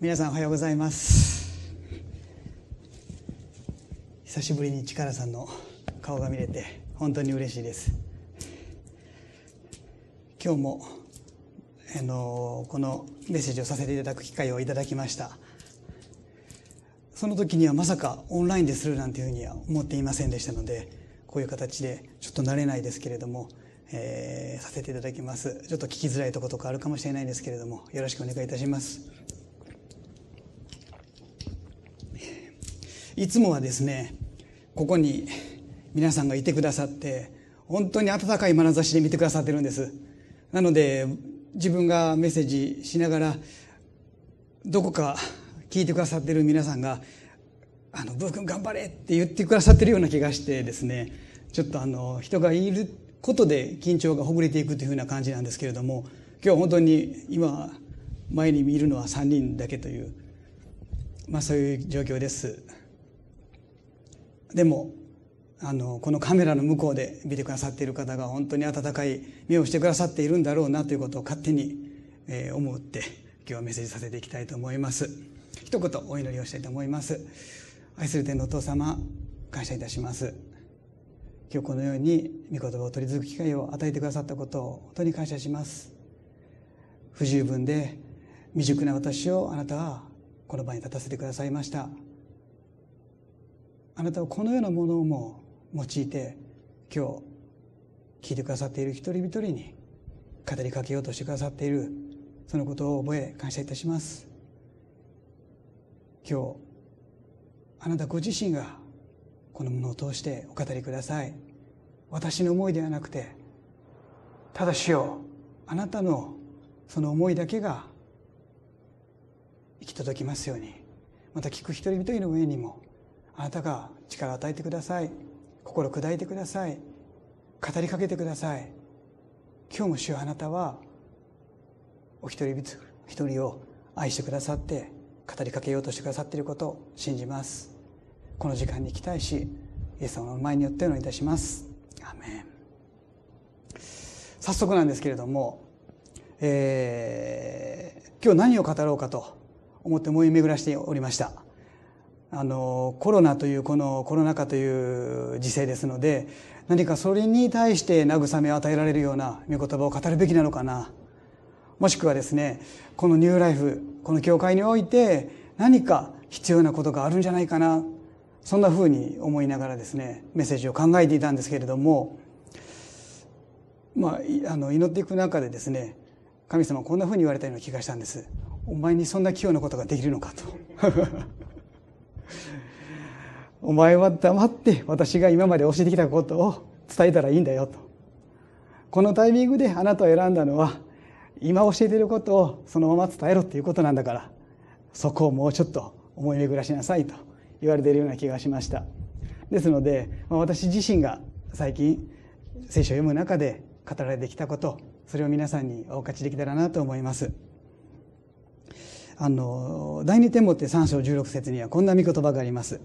皆さんおはようございます。久しぶりに力さんの顔が見れて本当に嬉しいです。今日もあのこのメッセージをさせていただく機会をいただきました。その時にはまさかオンラインでするなんていうふうには思っていませんでしたのでこういう形でちょっと慣れないですけれども、えー、させていただきます。ちょっと聞きづらいとことかあるかもしれないんですけれどもよろしくお願いいたします。いつもはですねここに皆さんがいてくださって本当に温かい眼差しで見てくださってるんですなので自分がメッセージしながらどこか聞いてくださってる皆さんが「あのブー君頑張れ!」って言ってくださってるような気がしてですねちょっとあの人がいることで緊張がほぐれていくというふうな感じなんですけれども今日本当に今前に見るのは3人だけという、まあ、そういう状況です。でもあのこのカメラの向こうで見てくださっている方が本当に温かい目をしてくださっているんだろうなということを勝手に、えー、思って今日はメッセージさせていきたいと思います。一言お祈りをしたいと思います。愛する天のお父様感謝いたします。今日このように御言葉を取り続く機会を与えてくださったことを本当に感謝します。不十分で未熟な私をあなたはこの場に立たせてくださいました。あなたはこのようなものも用いて今日聞いてくださっている一人一人に語りかけようとしてくださっているそのことを覚え感謝いたします。今日あなたご自身がこのものを通してお語りください。私の思いではなくてただしよあなたのその思いだけが行き届きますように。また聞く一人一人の上にもあなたが力を与えてください。心砕いてください。語りかけてください。今日も主よあなたはお一人ずつ一人を愛してくださって語りかけようとしてくださっていることを信じます。この時間に期待しイエス様の前によってお願いいたします。アメン。早速なんですけれども、えー、今日何を語ろうかと思って思い巡らしておりました。あのコロナというこのコロナ禍という時勢ですので何かそれに対して慰めを与えられるような御言葉を語るべきなのかな。もしくはですねこのニューライフこの教会において何か必要なことがあるんじゃないかな。そんなふうに思いながらですねメッセージを考えていたんですけれどもまああの祈っていく中でですね神様こんなふうに言われたような気がしたんです。お前にそんな器用なことができるのかと。お前は黙って私が今まで教えてきたことを伝えたらいいんだよと。このタイミングであなたを選んだのは今教えていることをそのまま伝えろっていうことなんだからそこをもうちょっと思い巡らしなさいと言われているような気がしました。ですので、まあ、私自身が最近聖書を読む中で語られてきたことそれを皆さんにお分かちできたらなと思います。あの第二手モって3章16節にはこんな見言葉があります。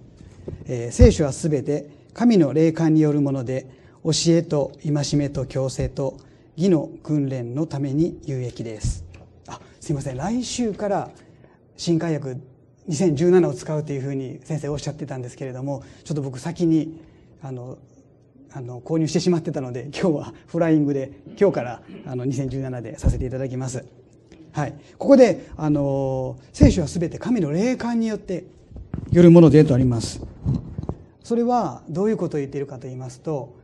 えー、聖書はすべて神の霊感によるもので教えと戒めと強制と義の訓練のために有益ですあすいません来週から新海訳2017を使うというふうに先生おっしゃってたんですけれどもちょっと僕先にあのあの購入してしまってたので今日はフライングで今日からあの2017でさせていただきます。はい、ここであの聖書は全て神の霊感によってよるものでとあります。それはどういうことを言っているかと言いますと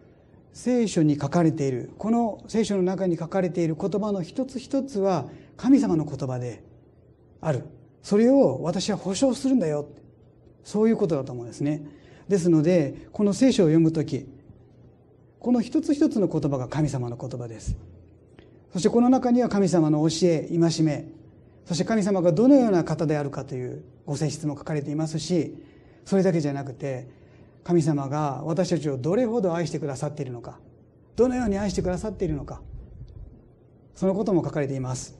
聖書に書かれているこの聖書の中に書かれている言葉の一つ一つは神様の言葉である。それを私は保証するんだよ。そういうことだと思うんですね。ですのでこの聖書を読む時この一つ一つの言葉が神様の言葉です。そしてこの中には神様の教え戒めそして神様がどのような方であるかというご性質も書かれていますしそれだけじゃなくて神様が私たちをどれほど愛してくださっているのかどのように愛してくださっているのかそのことも書かれています。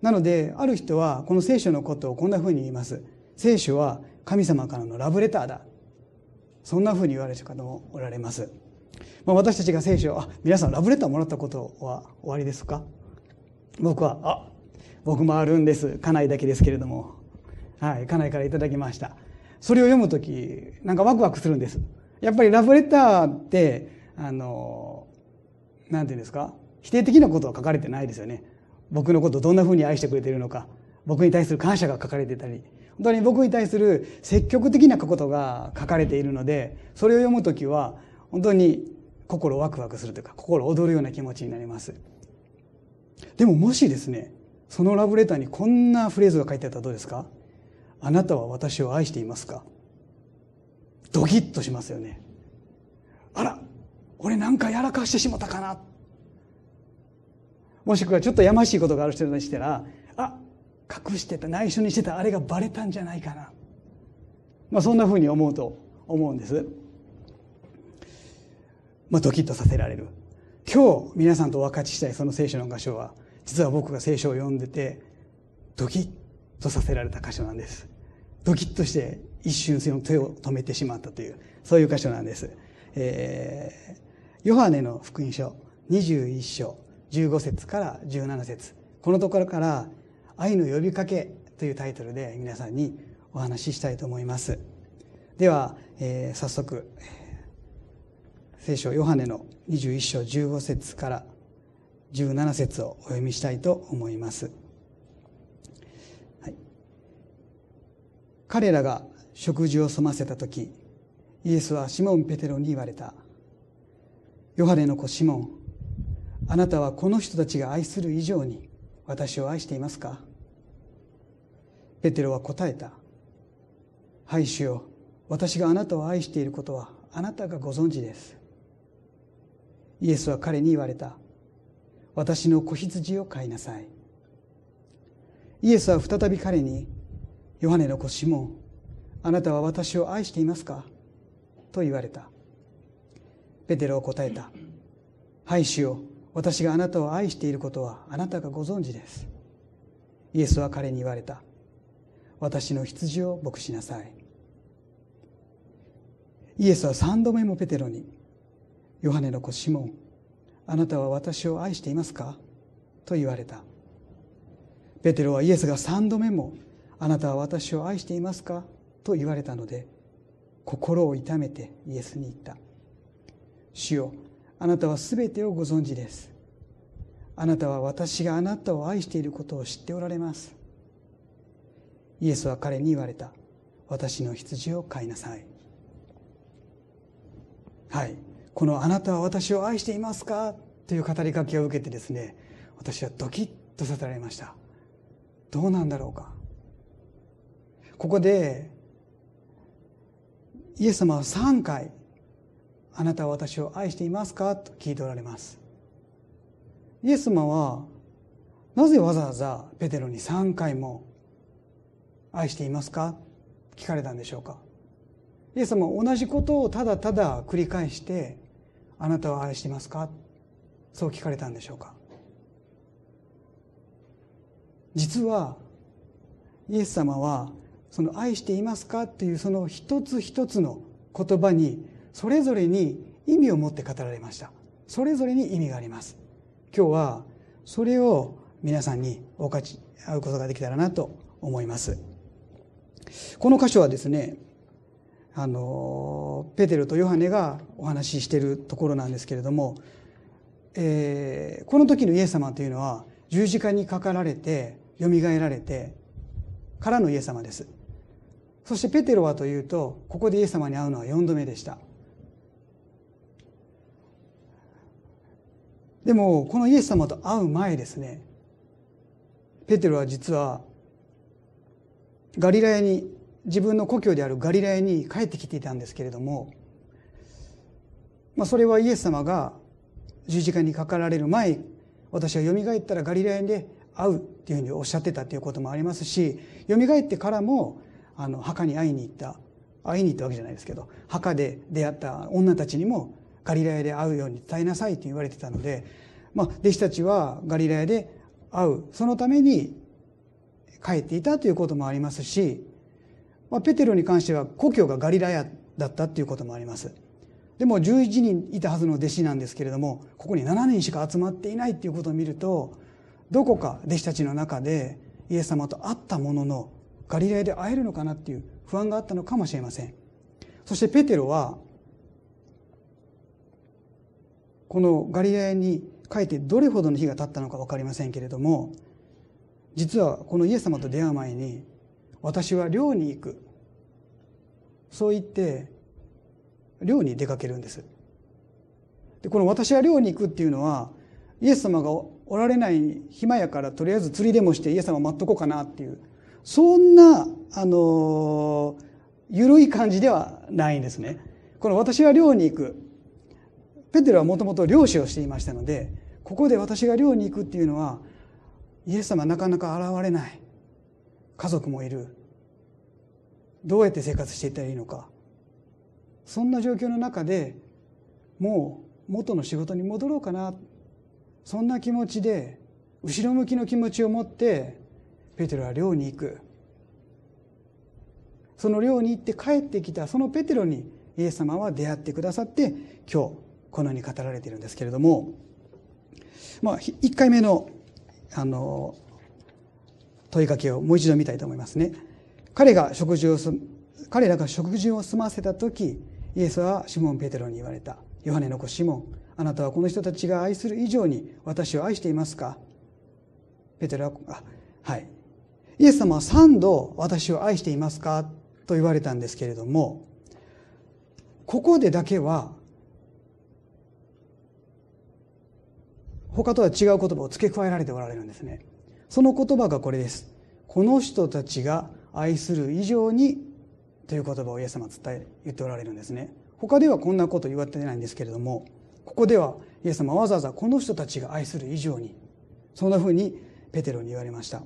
なのである人はこの聖書のことをこんなふうに言います。聖書は神様からのラブレターだ。そんなふうに言われる方もおられます、まあ、私たちが聖書あ皆さんラブレターもらったことは終わりですか？僕はあ僕もあるんです。家内だけですけれども。はい家内からいただきました。それを読む時なんかワクワクするんです。やっぱりラブレターってあのなんていうんですか？否定的なことは書かれてないですよね。僕のことをどんなふうに愛してくれているのか。僕に対する感謝が書かれてたり。本当に僕に対する積極的なことが書かれているのでそれを読む時は本当に心ワクワクするというか心躍るような気持ちになります。でももしですねそのラブレターにこんなフレーズが書いてあったらどうですか？あなたは私を愛していますか？ドキッとしますよね。あら俺なんかやらかしてしまったかな。もしくはちょっとやましいことがある人にしたらあ隠してた内緒にしてたあれがバレたんじゃないかな、まあ、そんなふうに思うと思うんです、まあ、ドキッとさせられる。今日皆さんとお分かちしたいその聖書の箇所は実は僕が聖書を読んでてドキッとさせられた箇所なんです。ドキッとして一瞬その手を止めてしまったというそういう箇所なんです、えー、ヨハネの福音書21章15節から17節。このところから「愛の呼びかけ」というタイトルで皆さんにお話ししたいと思います。では、えー、早速聖書ヨハネの21章15節から17節をお読みしたいと思います、はい、彼らが食事を済ませた時イエスはシモン・ペテロに言われた。ヨハネの子シモンあなたはこの人たちが愛する以上に私を愛していますか？ペテロは答えた。はい主よ。私があなたを愛していることはあなたがご存知です。イエスは彼に言われた。私の子羊を飼いなさい。イエスは再び彼にヨハネの子シモンあなたは私を愛していますか？と言われた。ペテロは答えた。はい主よ私があなたを愛していることはあなたがご存知です。イエスは彼に言われた。私の羊を牧しなさい。イエスは三度目もペテロにヨハネの子シモンあなたは私を愛していますか？と言われたペテロはイエスが三度目もあなたは私を愛していますか？と言われたので心を痛めてイエスに言った主よあなたはすべてをご存知です。あなたは私があなたを愛していることを知っておられます。イエスは彼に言われた。私の羊を飼いなさい。はい。このあなたは私を愛していますか？という語りかけを受けてですね、私はドキッとさせられました。どうなんだろうか？ここで、イエス様は3回あなたは私を愛していますか？と聞いておられます。イエス様はなぜわざわざペテロに3回も愛していますか？聞かれたんでしょうか？イエス様は同じことをただただ繰り返してあなたは愛してますか？そう聞かれたんでしょうか？実はイエス様はその愛していますか？っていうその一つ一つの言葉にそれぞれに意味を持って語られました。それぞれに意味があります。今日はそれを皆さんに分かち合うことができたらなと思います。この箇所はですねあのペテルとヨハネがお話ししているところなんですけれども、えー、この時のイエス様というのは十字架にかかられてよみがえられてからのイエス様です。そしてペテロはというとここでイエス様に会うのは4度目でした。でもこのイエス様と会う前ですねペテロは実はガリラヤに自分の故郷であるガリラヤに帰ってきていたんですけれども、まあ、それはイエス様が十字架にかかられる前私はよみがえったらガリラヤで会うっていうふうにおっしゃってたということもありますしよみがえってからもあの墓に会いに行った会いに行ったわけじゃないですけど墓で出会った女たちにもガリラヤで会うように伝えなさいと言われてたので、まあ、弟子たちはガリラヤで会う。そのために帰っていたということもありますし、まあ、ペテロに関しては故郷がガリラヤだったということもあります。でも11人いたはずの弟子なんですけれどもここに7人しか集まっていないということを見るとどこか弟子たちの中でイエス様と会ったもののガリラヤで会えるのかなっていう不安があったのかもしれません。そしてペテロはこのガリラヤに帰ってどれほどの日が経ったのか分かりませんけれども実はこのイエス様と出会う前に私は寮に行く。そう言って寮に出かけるんです。でこの私は寮に行くっていうのはイエス様がおられない暇やからとりあえず釣りでもしてイエス様待っとこうかなっていうそんなあの緩い感じではないんですね。この私は寮に行く。ペテロはもともと漁師をしていましたのでここで私が漁に行くっていうのはイエス様なかなか現れない。家族もいる。どうやって生活していったらいいのか。そんな状況の中でもう元の仕事に戻ろうかな。そんな気持ちで後ろ向きの気持ちを持ってペテロは漁に行く。その漁に行って帰ってきたそのペテロにイエス様は出会ってくださって今日このように語られているんですけれども、まあ、1回目のあの問いかけをもう一度見たいと思いますね。彼が食事を彼らが食事を済ませた時イエスはシモン・ペテロに言われた「ヨハネの子シモンあなたはこの人たちが愛する以上に私を愛していますか?」ペテロはあはいイエス様は3度私を愛していますか？と言われたんですけれどもここでだけは他とは違う言葉を付け加えられておられるんですねその言葉がこれです。この人たちが愛する以上にという言葉をイエス様は伝え言っておられるんですね。他ではこんなこと言われてないんですけれどもここではイエス様はわざわざこの人たちが愛する以上にそんなふうにペテロに言われました。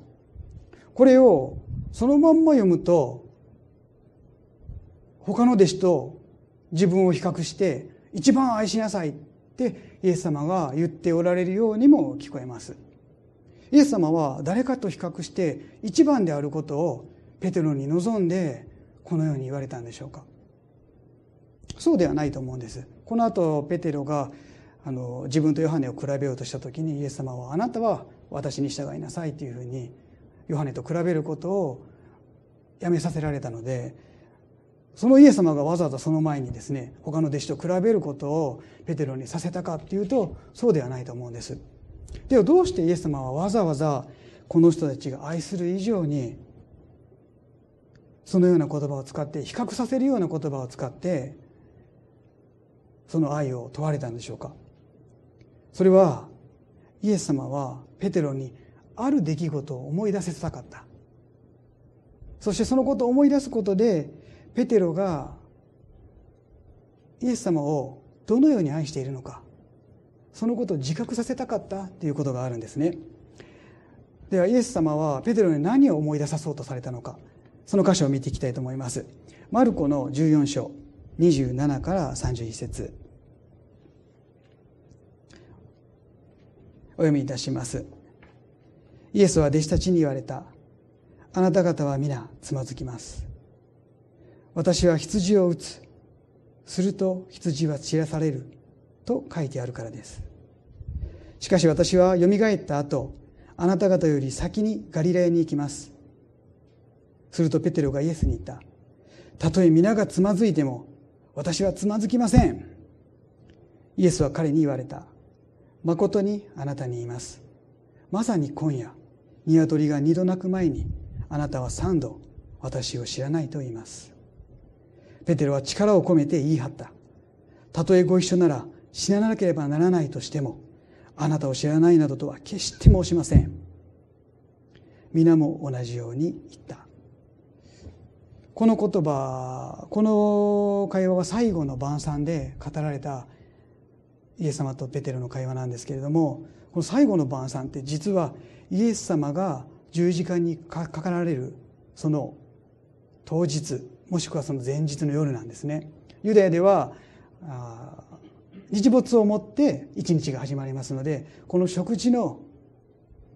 これをそのまんま読むと他の弟子と自分を比較して一番愛しなさいってイエス様が言っておられるようにも聞こえます。イエス様は誰かと比較して一番であることをペテロに望んでこのように言われたんでしょうか？そうではないと思うんです。この後ペテロがあの自分とヨハネを比べようとした時にイエス様はあなたは私に従いなさいというふうにヨハネと比べることをやめさせられたのでそのイエス様がわざわざその前にですね他の弟子と比べることをペテロにさせたかっていうとそうではないと思うんです。ではどうしてイエス様はわざわざこの人たちが愛する以上にそのような言葉を使って比較させるような言葉を使ってその愛を問われたんでしょうか？それはイエス様はペテロにある出来事を思い出せたかった。そしてそのことを思い出すことでペテロがイエス様をどのように愛しているのか。そのことを自覚させたかったということがあるんですね。ではイエス様はペテロに何を思い出さそうとされたのかその箇所を見ていきたいと思います。マルコの14章27から31節。お読みいたします。イエスは弟子たちに言われた。あなた方は皆つまずきます。私は羊を打つ。すると羊は散らされる。と書いてあるからです。しかし私はよみがえった後あなた方より先にガリラヤに行きます。するとペテロがイエスに言った。たとえ皆がつまずいても私はつまずきません。イエスは彼に言われた。誠にあなたに言います。まさに今夜鶏が二度鳴く前にあなたは三度私を知らないと言います。ペテロは力を込めて言い張った。たとえご一緒なら死ななければならないとしてもあなたを知らないなどとは決して申しません。皆も同じように言った。この言葉この会話は最後の晩餐で語られたイエス様とペテロの会話なんですけれどもこの最後の晩餐って実はイエス様が十字架にかかられるその当日もしくはその前日の夜なんですね。ユダヤでは日没をもって一日が始まりますのでこの食事の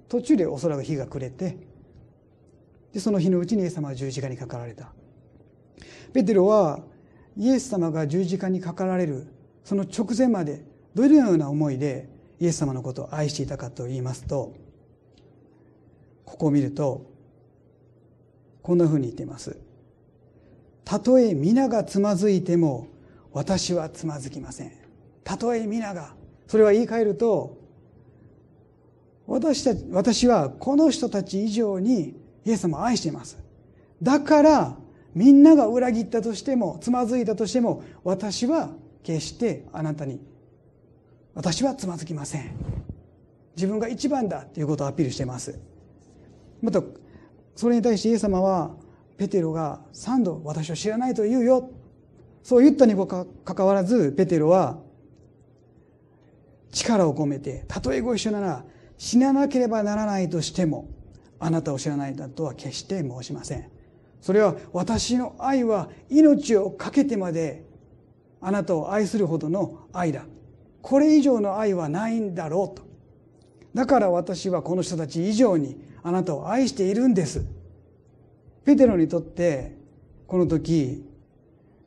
途中でおそらく日が暮れてでその日のうちにイエス様は十字架にかかられた。ペテロはイエス様が十字架にかかられるその直前までどのような思いでイエス様のことを愛していたかと言いますとここを見るとこんなふうに言っています。たとえ皆がつまずいても私はつまずきません。たとえ皆がそれは言い換えると私たち私はこの人たち以上にイエス様を愛しています。だからみんなが裏切ったとしてもつまずいたとしても私は決してあなたに私はつまずきません。自分が一番だということをアピールしています。またそれに対してイエス様はペテロが3度私を知らないと言うよそう言ったにもかかわらずペテロは力を込めてたとえご一緒なら死ななければならないとしてもあなたを知らないだとは決して申しません。それは私の愛は命を懸けてまであなたを愛するほどの愛だ。これ以上の愛はないんだろうと。だから私はこの人たち以上にあなたを愛しているんです。ペテロにとってこの時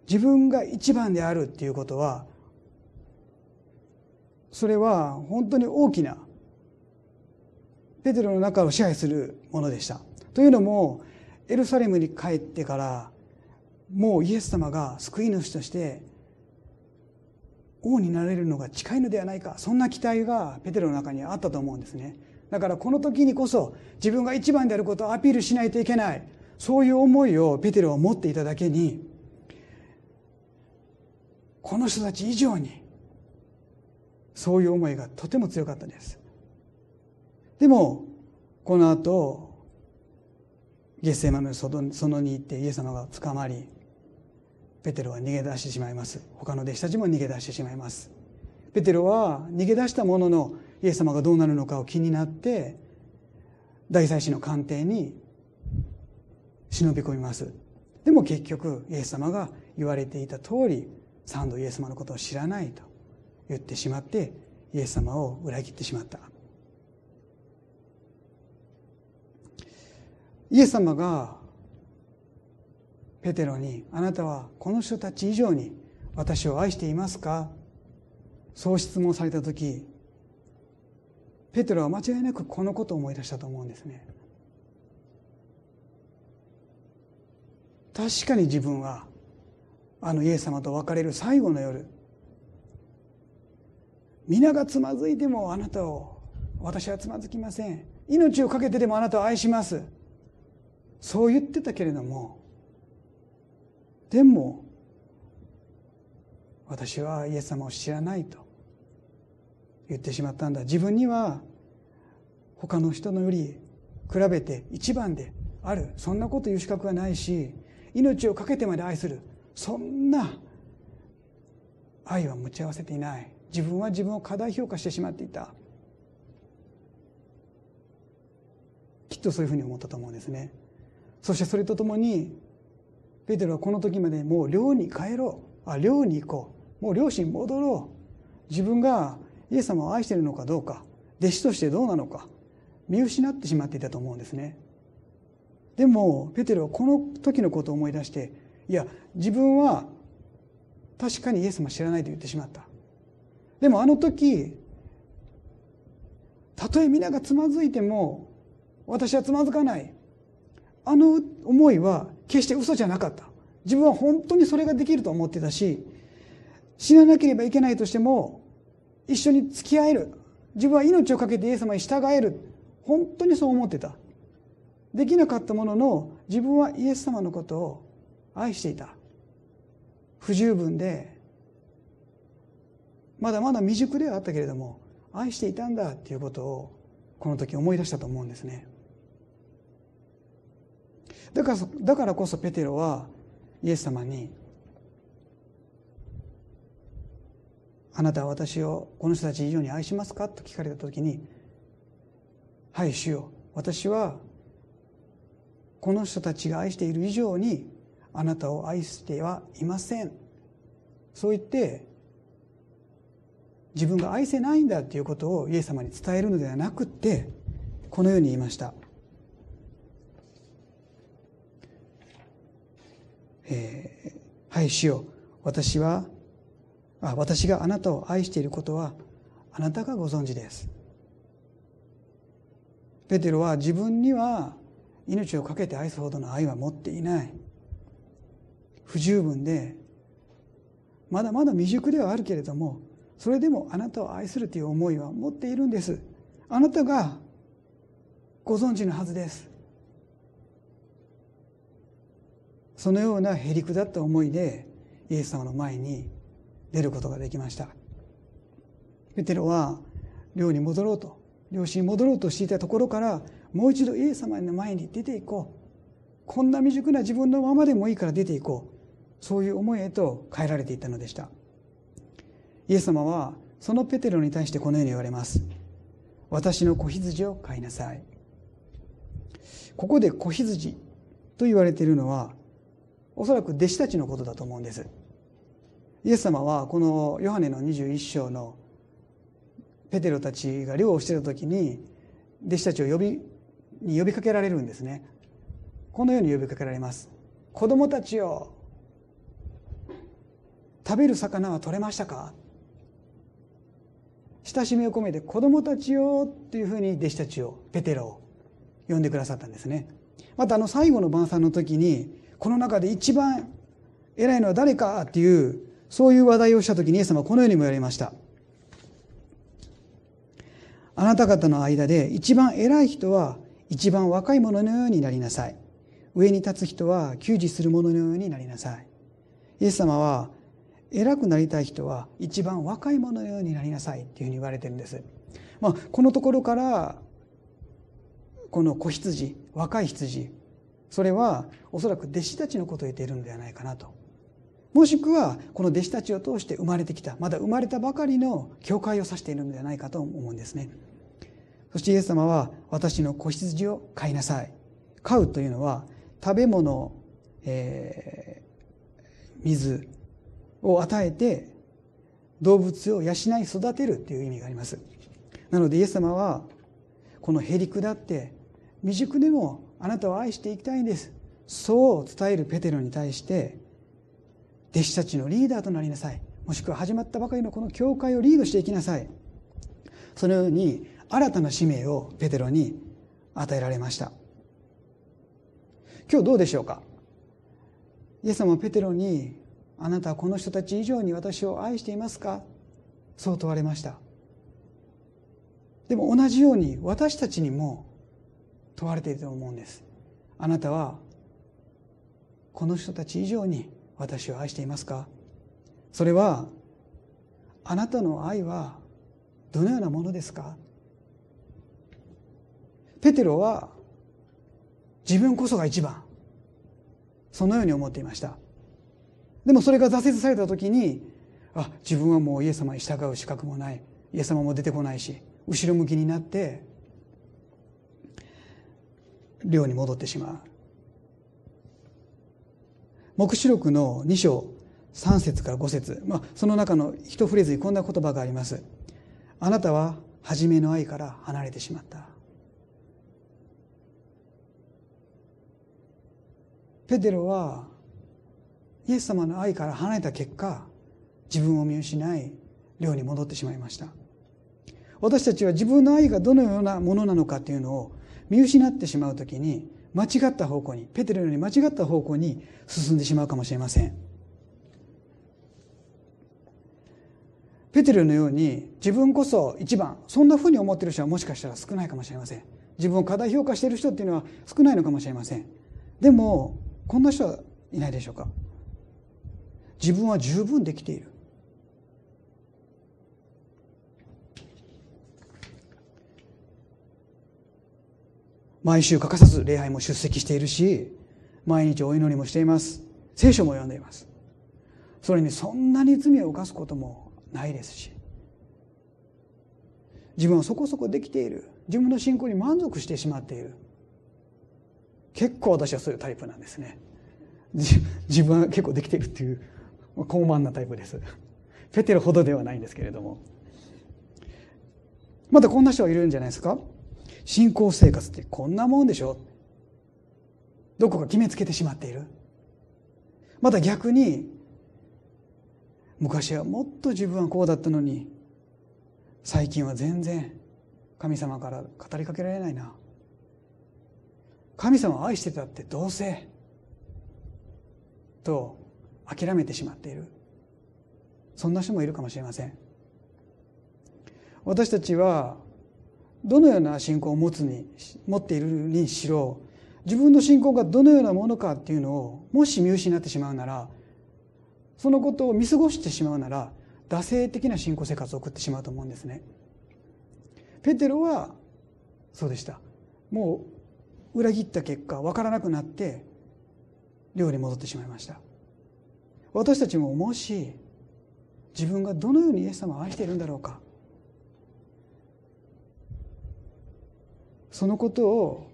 自分が一番であるっていうことはそれは本当に大きなペテロの中を支配するものでした。というのもエルサレムに帰ってからもうイエス様が救い主として王になれるのが近いのではないかそんな期待がペテロの中にあったと思うんですね。だからこの時にこそ自分が一番であることをアピールしないといけないそういう思いをペテロは持っていただけにこの人たち以上にそういう思いがとても強かったです。でもこの後ゲッセマのそのに行ってイエス様が捕まりペテロは逃げ出してしまいます。他の弟子たちも逃げ出してしまいます。ペテロは逃げ出したもののイエス様がどうなるのかを気になって大祭司の官邸に忍び込みます。でも結局イエス様が言われていた通り三度イエス様のことを知らないと。言ってしまってイエス様を裏切ってしまったイエス様がペテロに「あなたはこの人たち以上に私を愛していますか?」そう質問された時ペテロは間違いなくこのことを思い出したと思うんですね。確かに自分はあのイエス様と別れる最後の夜皆がつまずいてもあなたを私はつまずきません。命を懸けてでもあなたを愛します。そう言ってたけれどもでも私はイエス様を知らないと言ってしまったんだ。自分には他の人のより比べて一番である。そんなこと言う資格はないし命を懸けてまで愛する。そんな愛は持ち合わせていない。自分は自分を過大評価してしまっていた。きっとそういうふうに思ったと思うんですね。そしてそれとともにペテロはこの時までもう寮に帰ろう。あ寮に行こう。もう両親戻ろう。自分がイエス様を愛しているのかどうか。弟子としてどうなのか。見失ってしまっていたと思うんですね。でもペテロはこの時のことを思い出していや自分は確かにイエス様知らないと言ってしまった。でもあの時たとえ皆がつまずいても私はつまずかない。あの思いは決して嘘じゃなかった。自分は本当にそれができると思ってたし死ななければいけないとしても一緒に付き合える。自分は命を懸けてイエス様に従える。本当にそう思ってた。できなかったものの自分はイエス様のことを愛していた。不十分でまだまだ未熟ではあったけれども愛していたんだっていうことをこの時思い出したと思うんですね。だからだからこそペテロはイエス様に「あなたは私をこの人たち以上に愛しますか?」と聞かれた時に「はい主よ。私はこの人たちが愛している以上にあなたを愛してはいません」そう言って自分が愛せないんだということをイエス様に伝えるのではなくてこのように言いました。えー、はい主よ私はあ私があなたを愛していることはあなたがご存知です。ペテロは自分には命を懸けて愛すほどの愛は持っていない。不十分でまだまだ未熟ではあるけれどもそれでもあなたを愛するという思いは持っているんです。あなたがご存知のはずです。そのようなへりくだった思いでイエス様の前に出ることができました。ペテロは寮に戻ろうと漁師に戻ろうとしていたところからもう一度イエス様の前に出ていこう。こんな未熟な自分のままでもいいから出ていこう。そういう思いへと変えられていったのでした。イエス様はそのペテロに対してこのように言われます。私の子羊を飼いなさい。ここで子羊と言われているのはおそらく弟子たちのことだと思うんです。イエス様はこのヨハネの21章のペテロたちが漁をしていた時に弟子たちを呼びに呼びかけられるんですね。このように呼びかけられます。子供たちよ食べる魚は取れましたか？親しみを込めて子供たちよというふうに弟子たちをペテロを呼んでくださったんですねまたあの最後の晩餐の時にこの中で一番偉いのは誰かっていうそういう話題をした時にイエス様はこのようにも言われましたあなた方の間で一番偉い人は一番若い者のようになりなさい。上に立つ人は給仕する者のようになりなさい。イエス様は偉くなりたい人は一番若い者のようになりなさいっていうふうに言われてるんです。まあ、このところからこの子羊若い羊それはおそらく弟子たちのことを言っているのではないかなと。もしくはこの弟子たちを通して生まれてきたまだ生まれたばかりの教会を指しているのではないかと思うんですね。そしてイエス様は私の子羊を飼いなさい。飼うというのは食べ物、えー、水を与えて動物を養い育てるという意味があります。なのでイエス様はこのへりくだって未熟でもあなたを愛していきたいんです。そう伝えるペテロに対して弟子たちのリーダーとなりなさい。もしくは始まったばかりのこの教会をリードしていきなさい。そのように新たな使命をペテロに与えられました。今日どうでしょうか？イエス様はペテロに「あなたはこの人たち以上に私を愛していますか?」そう問われました。でも同じように私たちにも問われていると思うんです。あなたはこの人たち以上に私を愛していますか？それはあなたの愛はどのようなものですか？ペテロは自分こそが一番。そのように思っていました。でもそれが挫折された時にあ自分はもうイエス様に従う資格もない。イエス様も出てこないし後ろ向きになって寮に戻ってしまう。黙示録の2章3節から5節。まあその中の一フレーズにこんな言葉があります。あなたは初めの愛から離れてしまった。ペテロはイエス様の愛から離れた結果自分を見失い寮に戻ってしまいました。私たちは自分の愛がどのようなものなのかというのを見失ってしまう時に間違った方向にペテロより間違った方向に進んでしまうかもしれません。ペテロのように自分こそ一番そんなふうに思っている人はもしかしたら少ないかもしれません。自分を過大評価している人っていうのは少ないのかもしれません。でもこんな人はいないでしょうか。自分は十分できている。毎週欠かさず礼拝も出席しているし毎日お祈りもしています。聖書も読んでいます。それにそんなに罪を犯すこともないですし自分はそこそこできている。自分の信仰に満足してしまっている。結構私はそういうタイプなんですね。自分は結構できているっていう。高慢なタイプです。ペテロほどではないんですけれども。またこんな人はいるんじゃないですか？信仰生活ってこんなもんでしょ？どこか決めつけてしまっている？また逆に昔はもっと自分はこうだったのに最近は全然神様から語りかけられないな。神様を愛してたってどうせ？と諦めてしまっているそんな人もいるかもしれません私たちはどのような信仰を持つに持っているにしろ自分の信仰がどのようなものかっていうのをもし見失ってしまうならそのことを見過ごしてしまうなら惰性的な信仰生活を送ってしまうと思うんですね。ペテロはそうでした。もう裏切った結果分からなくなって寮に戻ってしまいました。私たちももし自分がどのようにイエス様を愛しているんだろうか。そのことを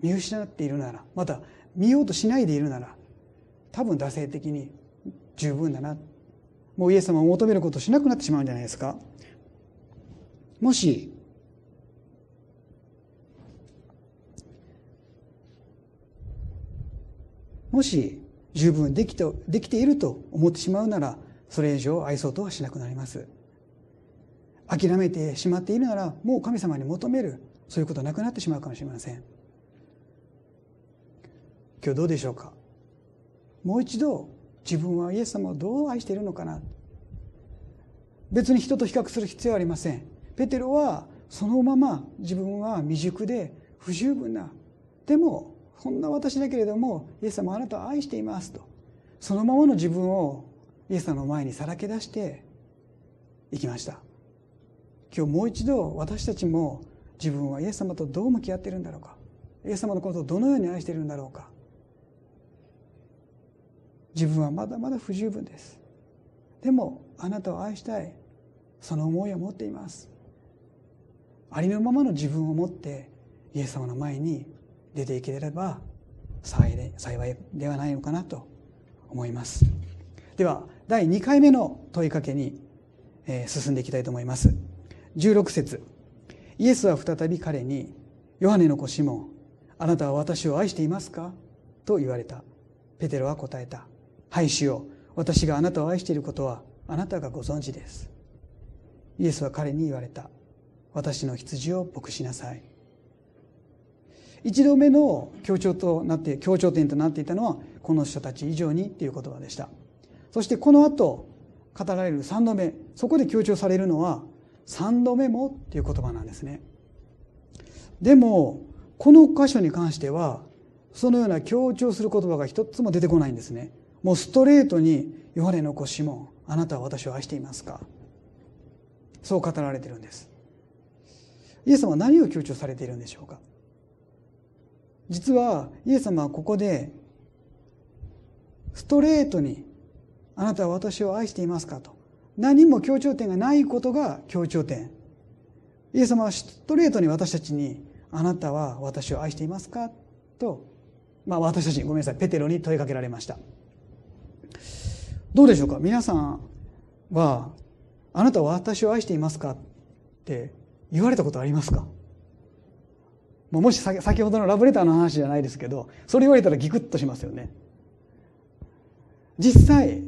見失っているならまた見ようとしないでいるなら多分惰性的に十分だな。もうイエス様を求めることをしなくなってしまうんじゃないですか。もしもし十分できてできていると思ってしまうならそれ以上愛そうとはしなくなります。諦めてしまっているならもう神様に求めるそういうことはなくなってしまうかもしれません。今日どうでしょうか？もう一度自分はイエス様をどう愛しているのかな？別に人と比較する必要はありません。ペテロはそのまま自分は未熟で不十分な。でもこんな私だけれどもイエス様あなたを愛していますと。そのままの自分をイエス様の前にさらけ出していきました。今日もう一度私たちも自分はイエス様とどう向き合っているんだろうか。イエス様のことをどのように愛しているんだろうか。自分はまだまだ不十分です。でもあなたを愛したい。その思いを持っています。ありのままの自分を持ってイエス様の前に出ていければ幸いではないのかなと思います。では第2回目の問いかけに進んでいきたいと思います。16節。イエスは再び彼にヨハネの子シモンあなたは私を愛していますか？と言われた。ペテロは答えた。はい主よ。私があなたを愛していることはあなたがご存知です。イエスは彼に言われた。私の羊を牧しなさい。一度目の強調となって強調点となっていたのはこの人たち以上にっていう言葉でした。そしてこの後語られる3度目そこで強調されるのは3度目もっていう言葉なんですね。でもこの箇所に関してはそのような強調する言葉が一つも出てこないんですね。もうストレートに「ヨハネの子シモンあなたは私を愛していますか?」そう語られてるんです。イエス様は何を強調されているんでしょうか。実はイエス様はここでストレートに「あなたは私を愛していますか?」と何も強調点がないことが強調点イエス様はストレートに私たちに「あなたは私を愛していますか?」と、まあ、私たちごめんなさいペテロに問いかけられましたどうでしょうか？皆さんは「あなたは私を愛していますか?」って言われたことありますか？もし先ほどのラブレターの話じゃないですけどそれ言われたらギクッとしますよね。実際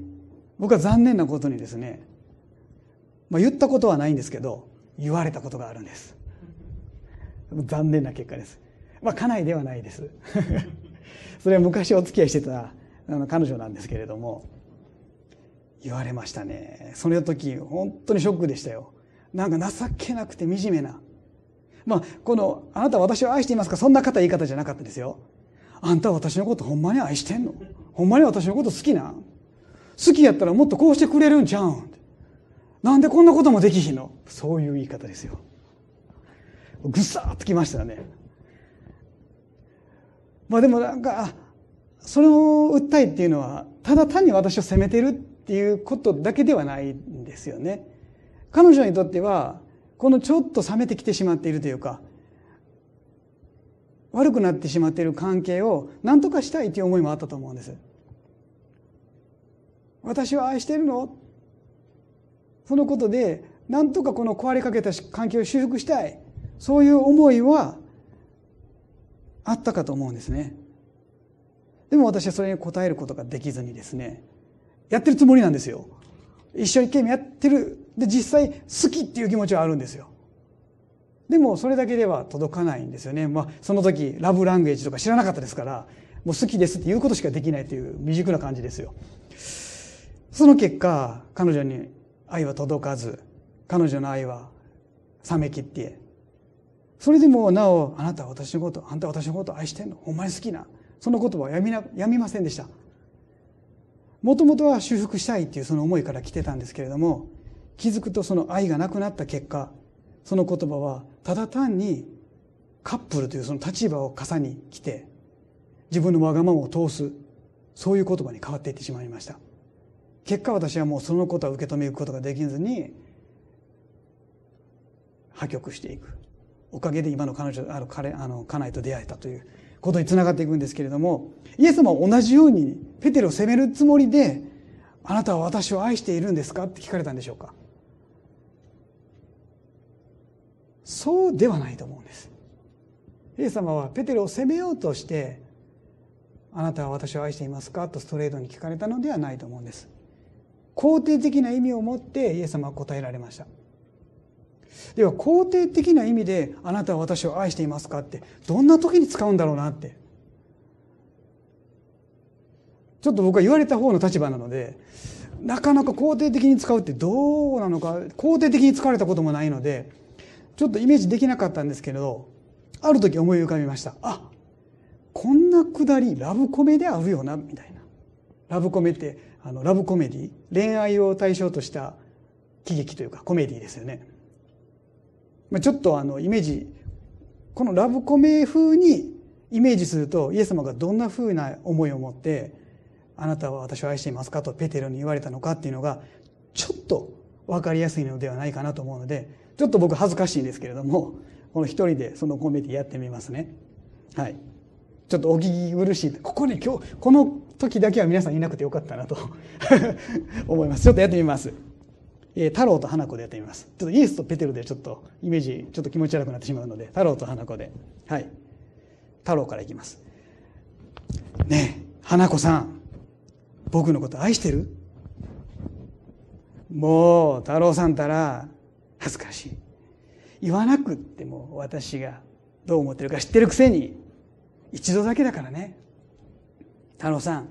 僕は残念なことにですね、まあ、言ったことはないんですけど言われたことがあるんです。残念な結果です。まあ家内ではないです。それは昔お付き合いしてたあの彼女なんですけれども言われましたね。その時本当にショックでしたよ。なんか情けなくて惨めな。まあこの「あなた私を愛していますか?」そんな方言い方じゃなかったですよ。あんたは私のことほんまに愛してんの？ほんまに私のこと好きな好きやったらもっとこうしてくれるんちゃうん？なんでこんなこともできひんの？そういう言い方ですよ。ぐさーっときましたね。まあでもなんかその訴えっていうのはただ単に私を責めてるっていうことだけではないんですよね。彼女にとってはこのちょっと冷めてきてしまっているというか悪くなってしまっている関係を何とかしたいという思いもあったと思うんです。私は愛してるの？そのことで何とかこの壊れかけた関係を修復したいそういう思いはあったかと思うんですね。でも私はそれに応えることができずにですねやってるつもりなんですよ一生懸命やってるで実際好きっていう気持ちはあるんですよ。でもそれだけでは届かないんですよね、まあ、その時ラブランゲージとか知らなかったですからもう好きですって言うことしかできないという未熟な感じですよ。その結果彼女に愛は届かず彼女の愛は冷めきってそれでもなおあなたは私のことあんたは私のこと愛してんの？ほんまに好きな？その言葉はやみなやみませんでした。もともとは修復したいっていうその思いから来てたんですけれども気づくとその愛がなくなった結果その言葉はただ単にカップルというその立場を傘に来て自分のわがままを通すそういう言葉に変わっていってしまいました。結果私はもうそのことを受け止めることができずに破局していく。おかげで今の彼女あの彼あの家内と出会えたということにつながっていくんですけれどもイエス様は同じようにペテロを責めるつもりであなたは私を愛しているんですかって聞かれたんでしょうか？そうではないと思うんです。イエス様はペテロを責めようとしてあなたは私を愛していますかとストレートに聞かれたのではないと思うんです。肯定的な意味を持ってイエス様は答えられました。では肯定的な意味であなたは私を愛していますかってどんな時に使うんだろうなって。ちょっと僕は言われた方の立場なのでなかなか肯定的に使うってどうなのか肯定的に使われたこともないのでちょっとイメージできなかったんですけれどある時思い浮かびましたあこんなくだりラブコメであるよなみたいなラブコメってあのラブコメディ恋愛を対象とした喜劇というかコメディですよねまあちょっとあのイメージこのラブコメ風にイメージするとイエス様がどんな風な思いを持って「あなたは私を愛していますか?」とペテロに言われたのかっていうのがちょっと分かりやすいのではないかなと思うのでちょっと僕恥ずかしいんですけれどもこの一人でそのコメディやってみますね。はい。ちょっとお聞き苦しい。ここに今日、この時だけは皆さんいなくてよかったなと 思います。ちょっとやってみます。えー、太郎と花子でやってみます。ちょっとイエスとペテルでちょっとイメージちょっと気持ち悪くなってしまうので、太郎と花子で。はい。太郎からいきます。ねえ、花子さん、僕のこと愛してる？もう、太郎さんたら恥ずかしい。言わなくっても私がどう思ってるか知ってるくせに、一度だけだからね。太郎さん、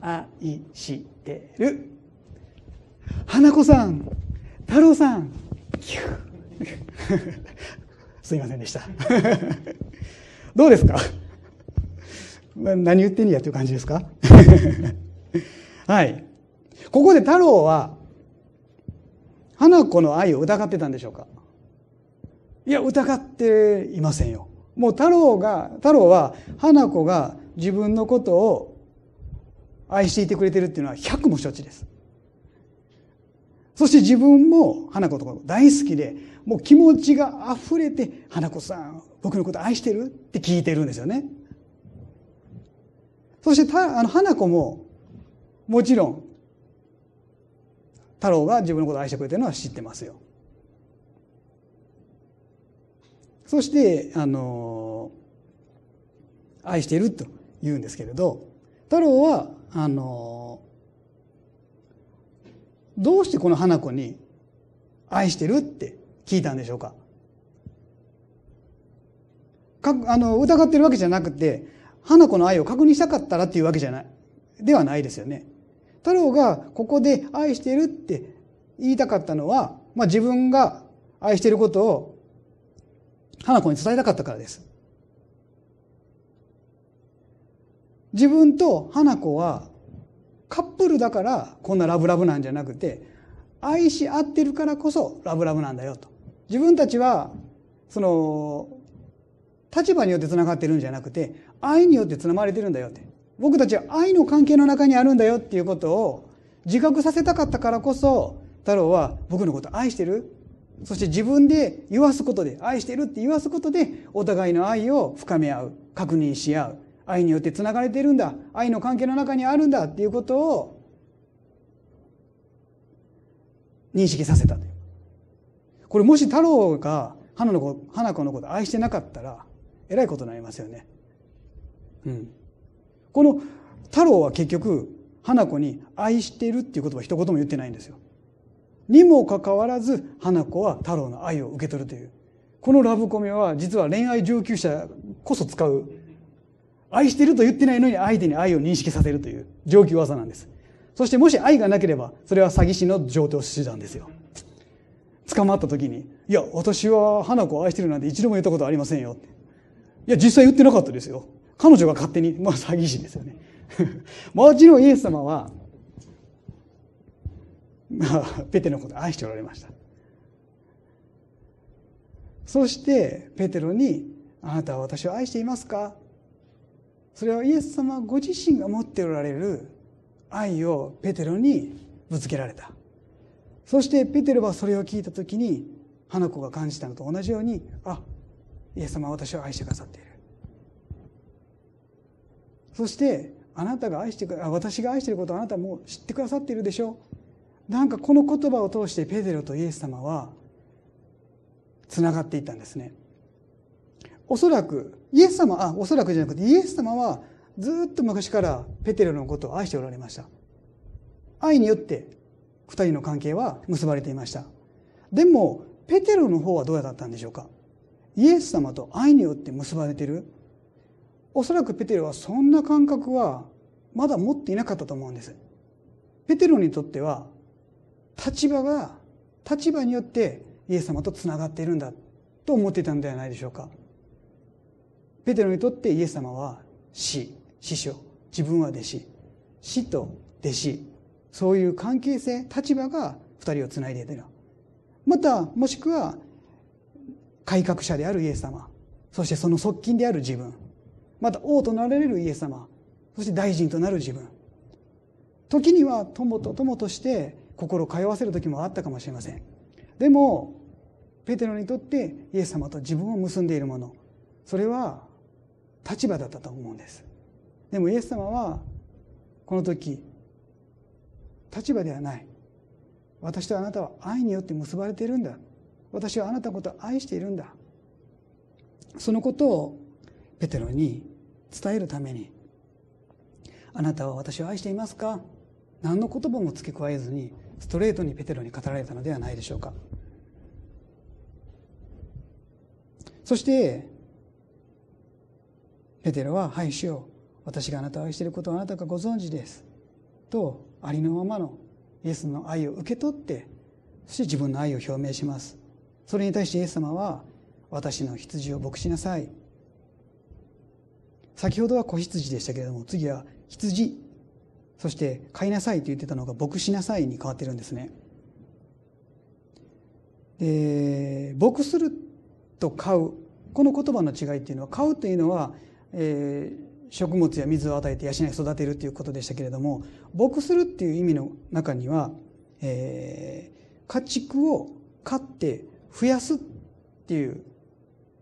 愛してる。花子さん太郎さん すいませんでした どうですか？何言ってんやっていう感じですか？はいここで太郎は花子の愛を疑ってたんでしょうか？いや疑っていませんよ。もう太郎が太郎は花子が自分のことを愛していてくれてるっていうのは百も承知です。そして自分も花子とか大好きで、もう気持ちが溢れて、花子さん、僕のこと愛してるって聞いてるんですよね。そしてた、あの、花子も、もちろん、太郎が自分のことを愛してくれてるのは知ってますよ。そして、あの、愛していると言うんですけれど、太郎は、あの、どうしてこの花子に愛してるって聞いたんでしょうかかあの疑ってるわけじゃなくて花子の愛を確認したかったらっていうわけじゃないではないですよね。太郎がここで愛してるって言いたかったのは、まあ、自分が愛していることを花子に伝えたかったからです。自分と花子はカップルだからこんなラブラブなんじゃなくて愛し合ってるからこそラブラブなんだよと自分たちはその立場によってつながってるんじゃなくて愛によってつながれてるんだよって僕たちは愛の関係の中にあるんだよっていうことを自覚させたかったからこそ太郎は僕のこと愛してる。そして自分で言わすことで愛してるって言わすことでお互いの愛を深め合う確認し合う。愛によってつながれてるんだ。愛の関係の中にあるんだっていうことを認識させたという。これもし太郎が花の子花子のこと愛してなかったらえらいことになりますよね。うん、この太郎は結局花子に愛しているっていう言葉一言も言ってないんですよ。にもかかわらず花子は太郎の愛を受け取るという。このラブコメは実は恋愛上級者こそ使う。愛してると言ってないのに相手に愛を認識させるという。上級技なんです。そしてもし愛がなければそれは詐欺師の上等手段ですよ。捕まった時に「いや私は花子を愛してるなんて一度も言ったことありませんよ」いや実際言ってなかったですよ。彼女が勝手にまあ詐欺師ですよね。もちろんイエス様はまあペテロのことを愛しておられました。そしてペテロに「あなたは私を愛していますか?」それはイエス様ご自身が持っておられる愛をペテロにぶつけられた。そしてペテロはそれを聞いた時に花子が感じたのと同じようにあイエス様は私を愛してくださっている。そしてあなたが愛してく私が愛していることをあなたも知ってくださっているでしょう。なんかこの言葉を通してペテロとイエス様はつながっていったんですね。おそらくイエス様あおそらくじゃなくてイエス様はずっと昔からペテロのことを愛しておられました。愛によって二人の関係は結ばれていました。でもペテロの方はどうだったんでしょうか。イエス様と愛によって結ばれている。おそらくペテロはそんな感覚はまだ持っていなかったと思うんです。ペテロにとっては立場が立場によってイエス様とつながっているんだと思っていたのではないでしょうか。ペテロにとってイエス様は師師匠自分は弟子師と弟子そういう関係性立場が二人をつないでいるまたもしくは改革者であるイエス様そしてその側近である自分。また王となられるイエス様そして大臣となる自分。時には友と友として心を通わせる時もあったかもしれません。でもペテロにとってイエス様と自分を結んでいるものそれは立場だったと思うんです。でもイエス様はこの時立場ではない。私とあなたは愛によって結ばれているんだ。私はあなたのことを愛しているんだ。そのことをペテロに伝えるために。あなたは私を愛していますか？何の言葉も付け加えずにストレートにペテロに語られたのではないでしょうか。そしてペテロは「はい主よ。私があなたを愛していることをあなたがご存知です」とありのままのイエスの愛を受け取ってそして自分の愛を表明します。それに対してイエス様は「私の羊を牧しなさい」先ほどは子羊でしたけれども次は羊。そして飼いなさいと言ってたのが牧しなさいに変わってるんですね。で牧すると飼うこの言葉の違いっていうのは飼うというのは、えー、食物や水を与えて養い育てるということでしたけれども牧するっていう意味の中には、えー、家畜を飼って増やすっていう。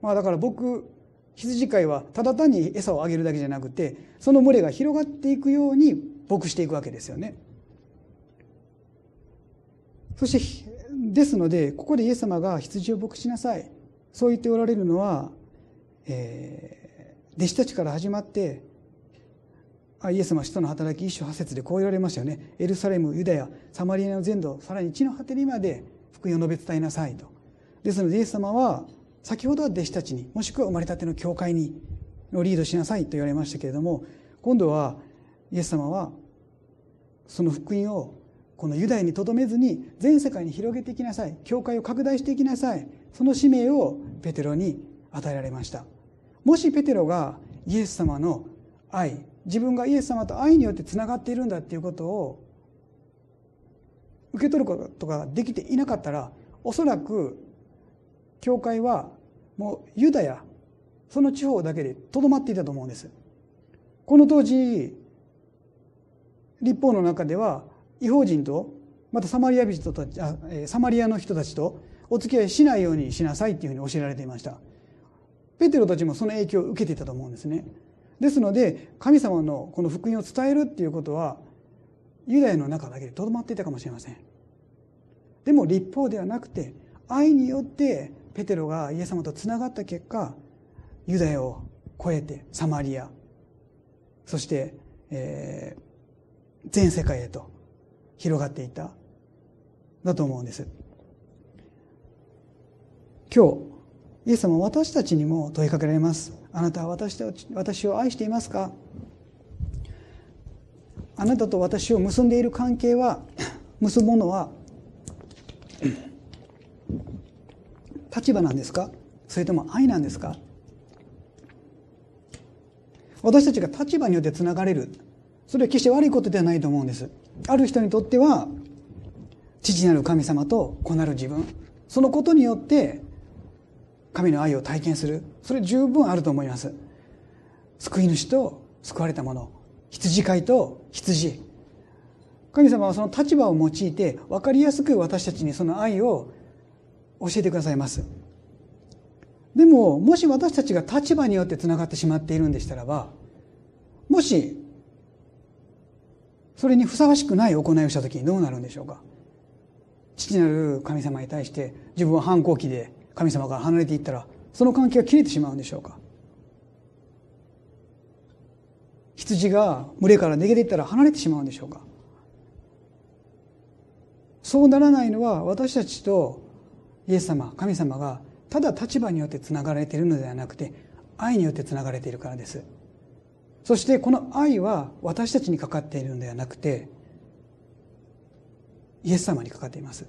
まあだから僕羊飼いはただ単に餌をあげるだけじゃなくてその群れが広がっていくように牧していくわけですよね。そしてですのでここでイエス様が羊を牧しなさい。そう言っておられるのは、えー、弟子たちから始まってあイエス様は使徒の働き一章八節でこう言われましたよね。エルサレムユダヤサマリアの全土さらに地の果てにまで福音を述べ伝えなさいと。ですのでイエス様は先ほどは弟子たちにもしくは生まれたての教会にのリードしなさいと言われましたけれども今度はイエス様はその福音をこのユダヤにとどめずに全世界に広げていきなさい教会を拡大していきなさいその使命をペテロに与えられました。もしペテロがイエス様の愛自分がイエス様と愛によってつながっているんだっていうことを受け取ることができていなかったらおそらく教会はもうユダヤその地方だけでとどまっていたと思うんです。この当時立法の中では違法人とまたサマリア人たちあサマリアの人たちとお付き合いしないようにしなさいっていうふうに教えられていました。ペテロたちもその影響を受けていたと思うんですね。ですので神様のこの福音を伝えるっていうことはユダヤの中だけでとどまっていたかもしれません。でも立法ではなくて愛によってペテロがイエス様とつながった結果ユダヤを越えてサマリアそして、えー、全世界へと広がっていただと思うんです。今日イエス様私たちにも問いかけられます。あなたは私私を愛していますか？あなたと私を結んでいる関係は 結ぶものは立場なんですか？それとも愛なんですか？私たちが立場によってつながれる。それは決して悪いことではないと思うんです。ある人にとっては父なる神様と子なる自分。そのことによって神の愛を体験する。それ十分あると思います。救い主と救われたもの羊飼いと羊。神様はその立場を用いて分かりやすく私たちにその愛を教えてくださいます。でももし私たちが立場によってつながってしまっているんでしたらばもしそれにふさわしくない行いをした時にどうなるんでしょうか？父なる神様に対して自分は反抗期で神様から離れていったらその関係が切れてしまうんでしょうか？羊が群れから逃げていったら離れてしまうんでしょうか？そうならないのは私たちとイエス様神様がただ立場によってつながれているのではなくて愛によってつながれているからです。そしてこの愛は私たちにかかっているのではなくてイエス様にかかっています。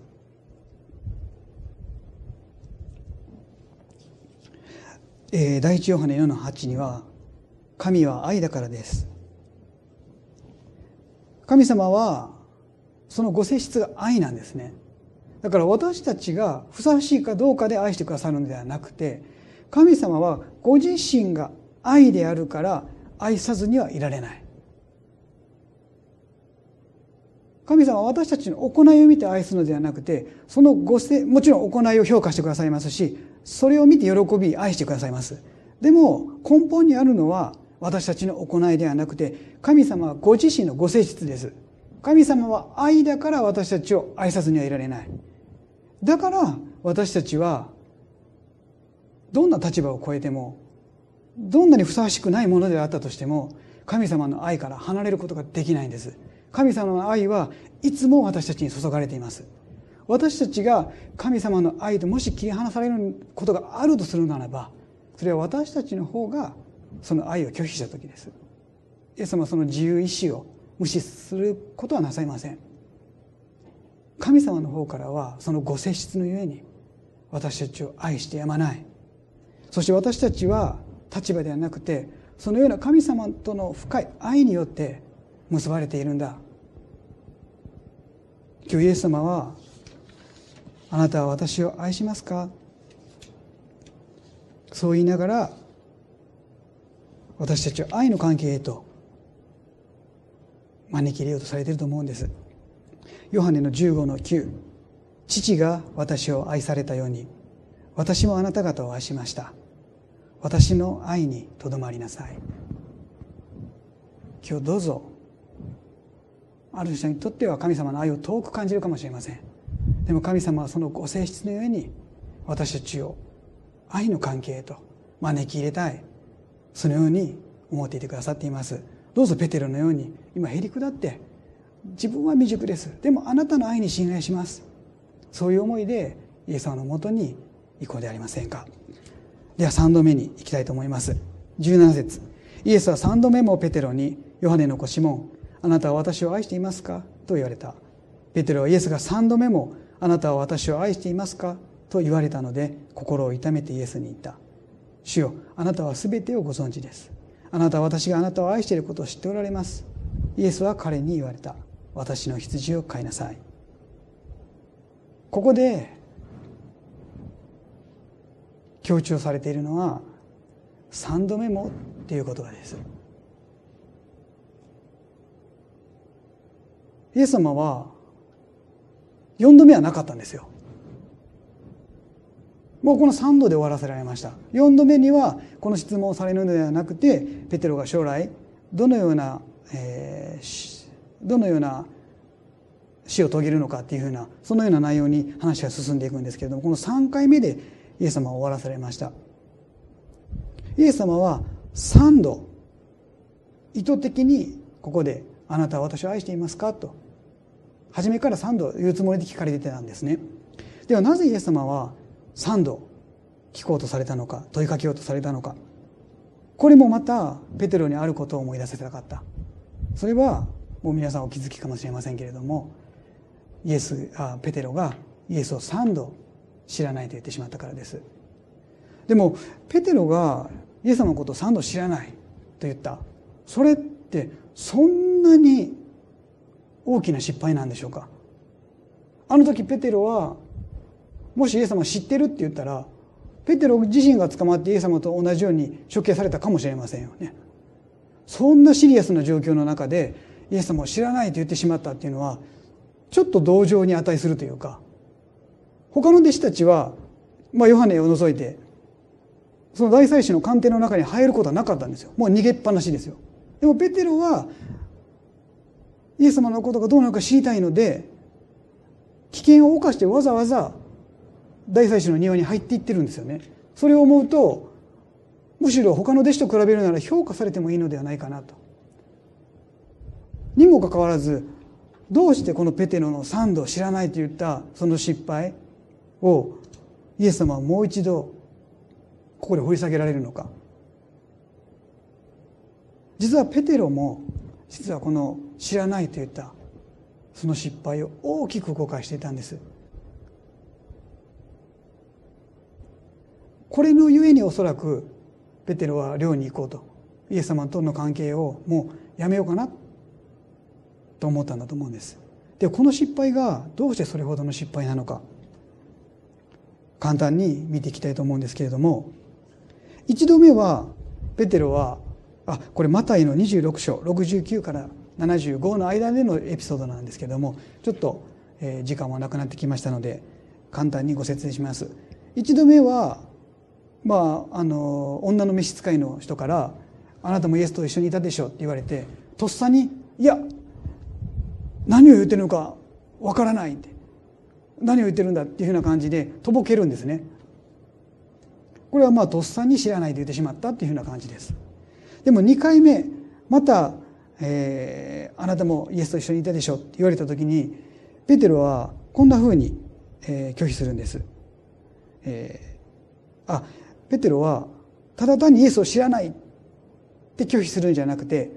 えー、第一ヨハネ4の8には「神は愛だからです」神様はそのご性質が愛なんですね。だから私たちがふさわしいかどうかで愛してくださるのではなくて神様はご自身が愛であるから愛さずにはいられない。神様は私たちの行いを見て愛すのではなくてそのご性もちろん行いを評価してくださいますしそれを見て喜び愛してくださいます。でも根本にあるのは私たちの行いではなくて神様はご自身のご性質です。神様は愛だから私たちを愛さずにはいられない。だから私たちはどんな立場を超えてもどんなにふさわしくないものであったとしても神様の愛から離れることができないんです。神様の愛はいつも私たちに注がれています。私たちが神様の愛ともし切り離されることがあるとするならばそれは私たちの方がその愛を拒否した時です。イエス様はその自由意志を無視することはなさいません。神様の方からはそのご性質のゆえに私たちを愛してやまない。そして私たちは立場ではなくてそのような神様との深い愛によって結ばれているんだ。今日イエス様はあなたは私を愛しますか？そう言いながら私たちを愛の関係へと招き入れようとされていると思うんです。ヨハネの15の9父が私を愛されたように私もあなた方を愛しました。私の愛にとどまりなさい。今日どうぞ。ある人にとっては神様の愛を遠く感じるかもしれません。でも神様はそのご性質のゆえに私たちを愛の関係へと招き入れたい。そのように思っていてくださっています。どうぞペテロのように今へりくだって自分は未熟です。でもあなたの愛に信頼します。そういう思いでイエス様のもとに行こうでありませんか。では3度目に行きたいと思います。17節。イエスは3度目もペテロにヨハネの子シモンあなたは私を愛していますか？と言われた。ペテロはイエスが3度目もあなたは私を愛していますか？と言われたので心を痛めてイエスに言った。主よあなたは全てをご存知です。あなたは私があなたを愛していることを知っておられます。イエスは彼に言われた。私の羊を飼いなさい。ここで強調されているのは3度目もっていう言葉です。イエス様は4度目はなかったんですよ。もうこの3度で終わらせられました。4度目にはこの質問をされるのではなくてペテロが将来どのような、えー、どのような死を遂げるのかっていうふうなそのような内容に話が進んでいくんですけれどもこの3回目でイエス様は終わらせられましたイエス様は3度意図的にここで「あなたは私を愛していますか?」と初めから3度言うつもりで聞かれてたんですねではなぜイエス様は3度聞こうとされたのか問いかけようとされたのかこれもまたペテロにあることを思い出せたかったそれはもう皆さんお気づきかもしれませんけれどもイエスあペテロがイエスを3度知らないと言ってしまったからです。でもペテロがイエス様のことを3度知らないと言った。それってそんなに大きな失敗なんでしょうか？あの時ペテロはもしイエス様を知ってるって言ったらペテロ自身が捕まってイエス様と同じように処刑されたかもしれませんよね。そんなシリアスな状況の中でイエス様を知らないと言ってしまったっていうのはちょっと同情に値するというか他の弟子たちは、まあ、ヨハネを除いてその大祭司の官邸の中に入ることはなかったんですよ。もう逃げっぱなしですよ。でもペテロはイエス様のことがどうなのか知りたいので危険を冒してわざわざ大祭司の庭に入っていってるんですよね。それを思うとむしろ他の弟子と比べるなら評価されてもいいのではないかなと。にもかかわらずどうしてこのペテロの3度知らないと言ったその失敗をイエス様はもう一度ここで掘り下げられるのか。実はペテロも実はこの知らないと言ったその失敗を大きく誤解していたんです。これのゆえにおそらくペテロは寮に行こうとイエス様との関係をもうやめようかなと思ったんだと思うんですでこの失敗がどうしてそれほどの失敗なのか簡単に見ていきたいと思うんですけれども一度目はペテロはあこれマタイの26章69から75の間でのエピソードなんですけれどもちょっと、え時間はなくなってきましたので簡単にご説明します。一度目はまああの女の召使いの人から「あなたもイエスと一緒にいたでしょ」って言われてとっさに「いや何を言ってるのかわからない」って何を言ってるんだっていうふうな感じでとぼけるんですね。これはまあとっさに知らないで言ってしまったっていうふうな感じです。でも2回目また、えー、あなたもイエスと一緒にいたでしょって言われた時にペテロはこんなふうに、えー、拒否するんです。えー、あペテロはただ単にイエスを知らないって拒否するんじゃなくて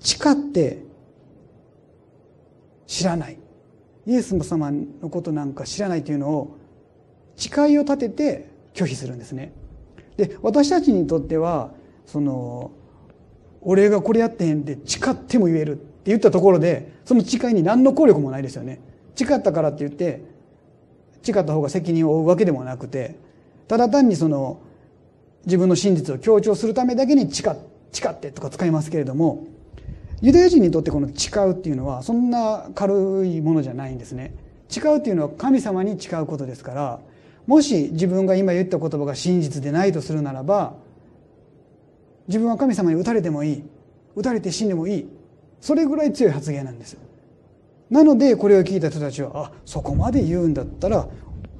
誓って知らないイエス様のことなんか知らないというのを誓いを立てて拒否するんですね。で私たちにとってはその俺がこれやってへんって誓っても言えるって言ったところでその誓いに何の効力もないですよね。誓ったからって言って誓った方が責任を負うわけでもなくてただ単にその自分の真実を強調するためだけに誓誓ってとか使いますけれどもユダヤ人にとってこの誓うっていうのはそんな軽いものじゃないんですね。誓うっていうのは神様に誓うことですからもし自分が今言った言葉が真実でないとするならば自分は神様に打たれてもいい打たれて死んでもいいそれぐらい強い発言なんです。なのでこれを聞いた人たちはあそこまで言うんだったら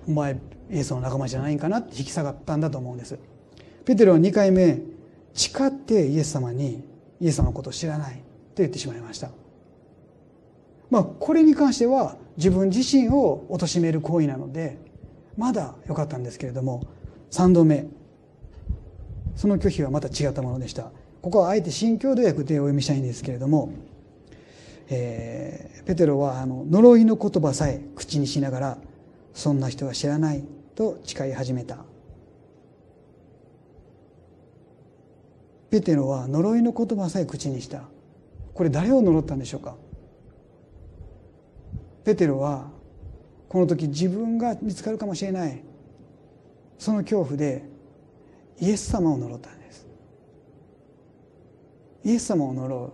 お前イエスの仲間じゃないんかなって引き下がったんだと思うんです。ペテロは2回目誓ってイエス様にイエス様のことを知らない。言ってしまいました。まあこれに関しては自分自身を貶める行為なのでまだ良かったんですけれども3度目。その拒否はまた違ったものでした。ここはあえて新共同訳でお読みしたいんですけれども、えー、ペテロはあの呪いの言葉さえ口にしながらそんな人は知らないと誓い始めた。ペテロは呪いの言葉さえ口にした。これ誰を呪ったんでしょうか？ペテロはこの時自分が見つかるかもしれないその恐怖でイエス様を呪ったんです。イエス様を呪う。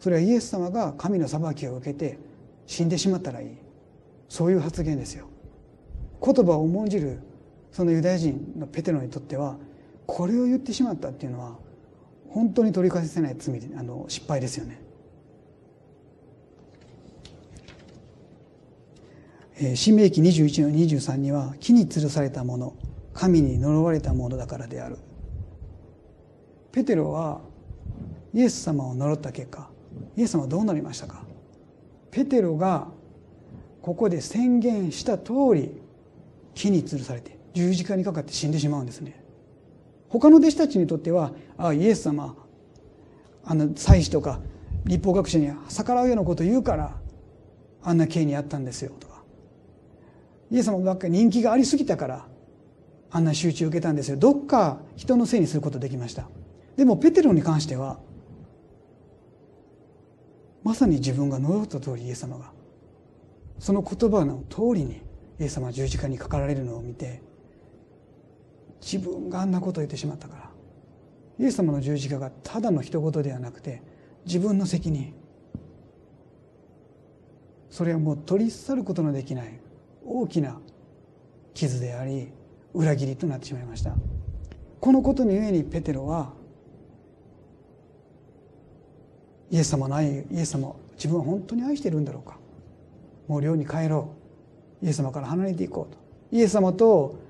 それはイエス様が神の裁きを受けて死んでしまったらいい。そういう発言ですよ。言葉を重んじるそのユダヤ人のペテロにとってはこれを言ってしまったっていうのは本当に取り返せない罪あの失敗ですよね。新明記21の23には木に吊るされたもの神に呪われたものだからである。ペテロはイエス様を呪った結果イエス様はどうなりましたか？ペテロがここで宣言した通り木に吊るされて十字架にかかって死んでしまうんですね。他の弟子たちにとってはああイエス様あの祭司とか立法学者に逆らうようなことを言うからあんな刑にあったんですよとか。イエス様ばっかり人気がありすぎたからあんな集中受けたんですよ。どっか人のせいにすることできました。でもペテロに関してはまさに自分が呪った通りイエス様がその言葉の通りにイエス様は十字架にかかられるのを見て自分があんなことを言ってしまったから。イエス様の十字架がただの人事ではなくて自分の責任。それはもう取り去ることのできない大きな傷であり裏切りとなってしまいました。このことにゆえにペテロはイエス様の愛イエス様自分は本当に愛しているんだろうか。もう寮に帰ろう。イエス様から離れていこうと。イエス様と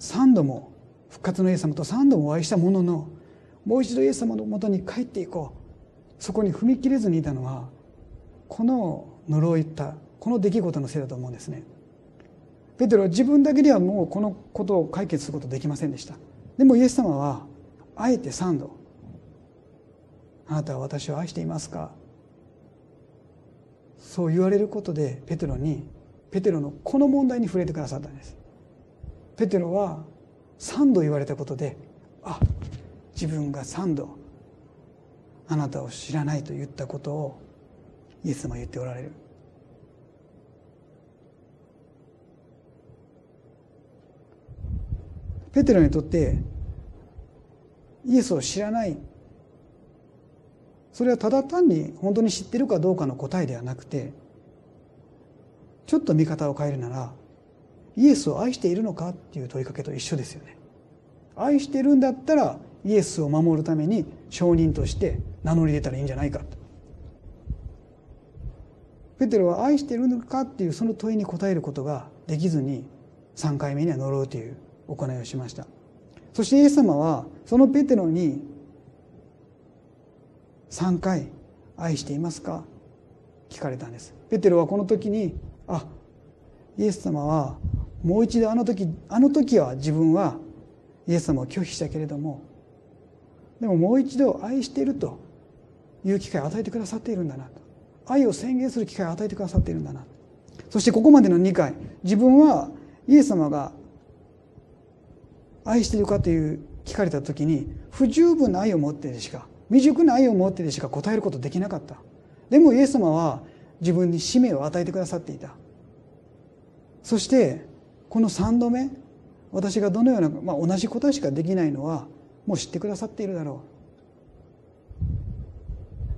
3度も復活のイエス様と3度もお会いしたもののもう一度イエス様のもとに帰っていこう。そこに踏み切れずにいたのはこの呪いったこの出来事のせいだと思うんですね。ペテロは自分だけではもうこのことを解決することできませんでした。でもイエス様はあえて3度あなたは私を愛していますか？そう言われることでペテロにペテロのこの問題に触れてくださったんです。ペテロは3度言われたことであ自分が3度あなたを知らないと言ったことをイエス様は言っておられる。ペテロにとってイエスを知らないそれはただ単に本当に知ってるかどうかの答えではなくてちょっと見方を変えるならイエスを愛しているのかっていう問いかけと一緒ですよね。愛してるんだったらイエスを守るために証人として名乗り出たらいいんじゃないかと。ペテロは愛してるのかっていうその問いに答えることができずに3回目には呪うという行いをしました。そしてイエス様はそのペテロに3回「愛していますか?」聞かれたんです。ペテロはこの時にあイエス様はもう一度あの時あの時は自分はイエス様を拒否したけれどもでももう一度愛しているという機会を与えてくださっているんだなと。愛を宣言する機会を与えてくださっているんだなそしてここまでの2回自分はイエス様が愛しているかという聞かれた時に不十分な愛を持ってでしか未熟な愛を持ってでしか答えることできなかった。でもイエス様は自分に使命を与えてくださっていた。そしてこの3度目私がどのような、まあ、同じ答えしかできないのはもう知ってくださっているだろ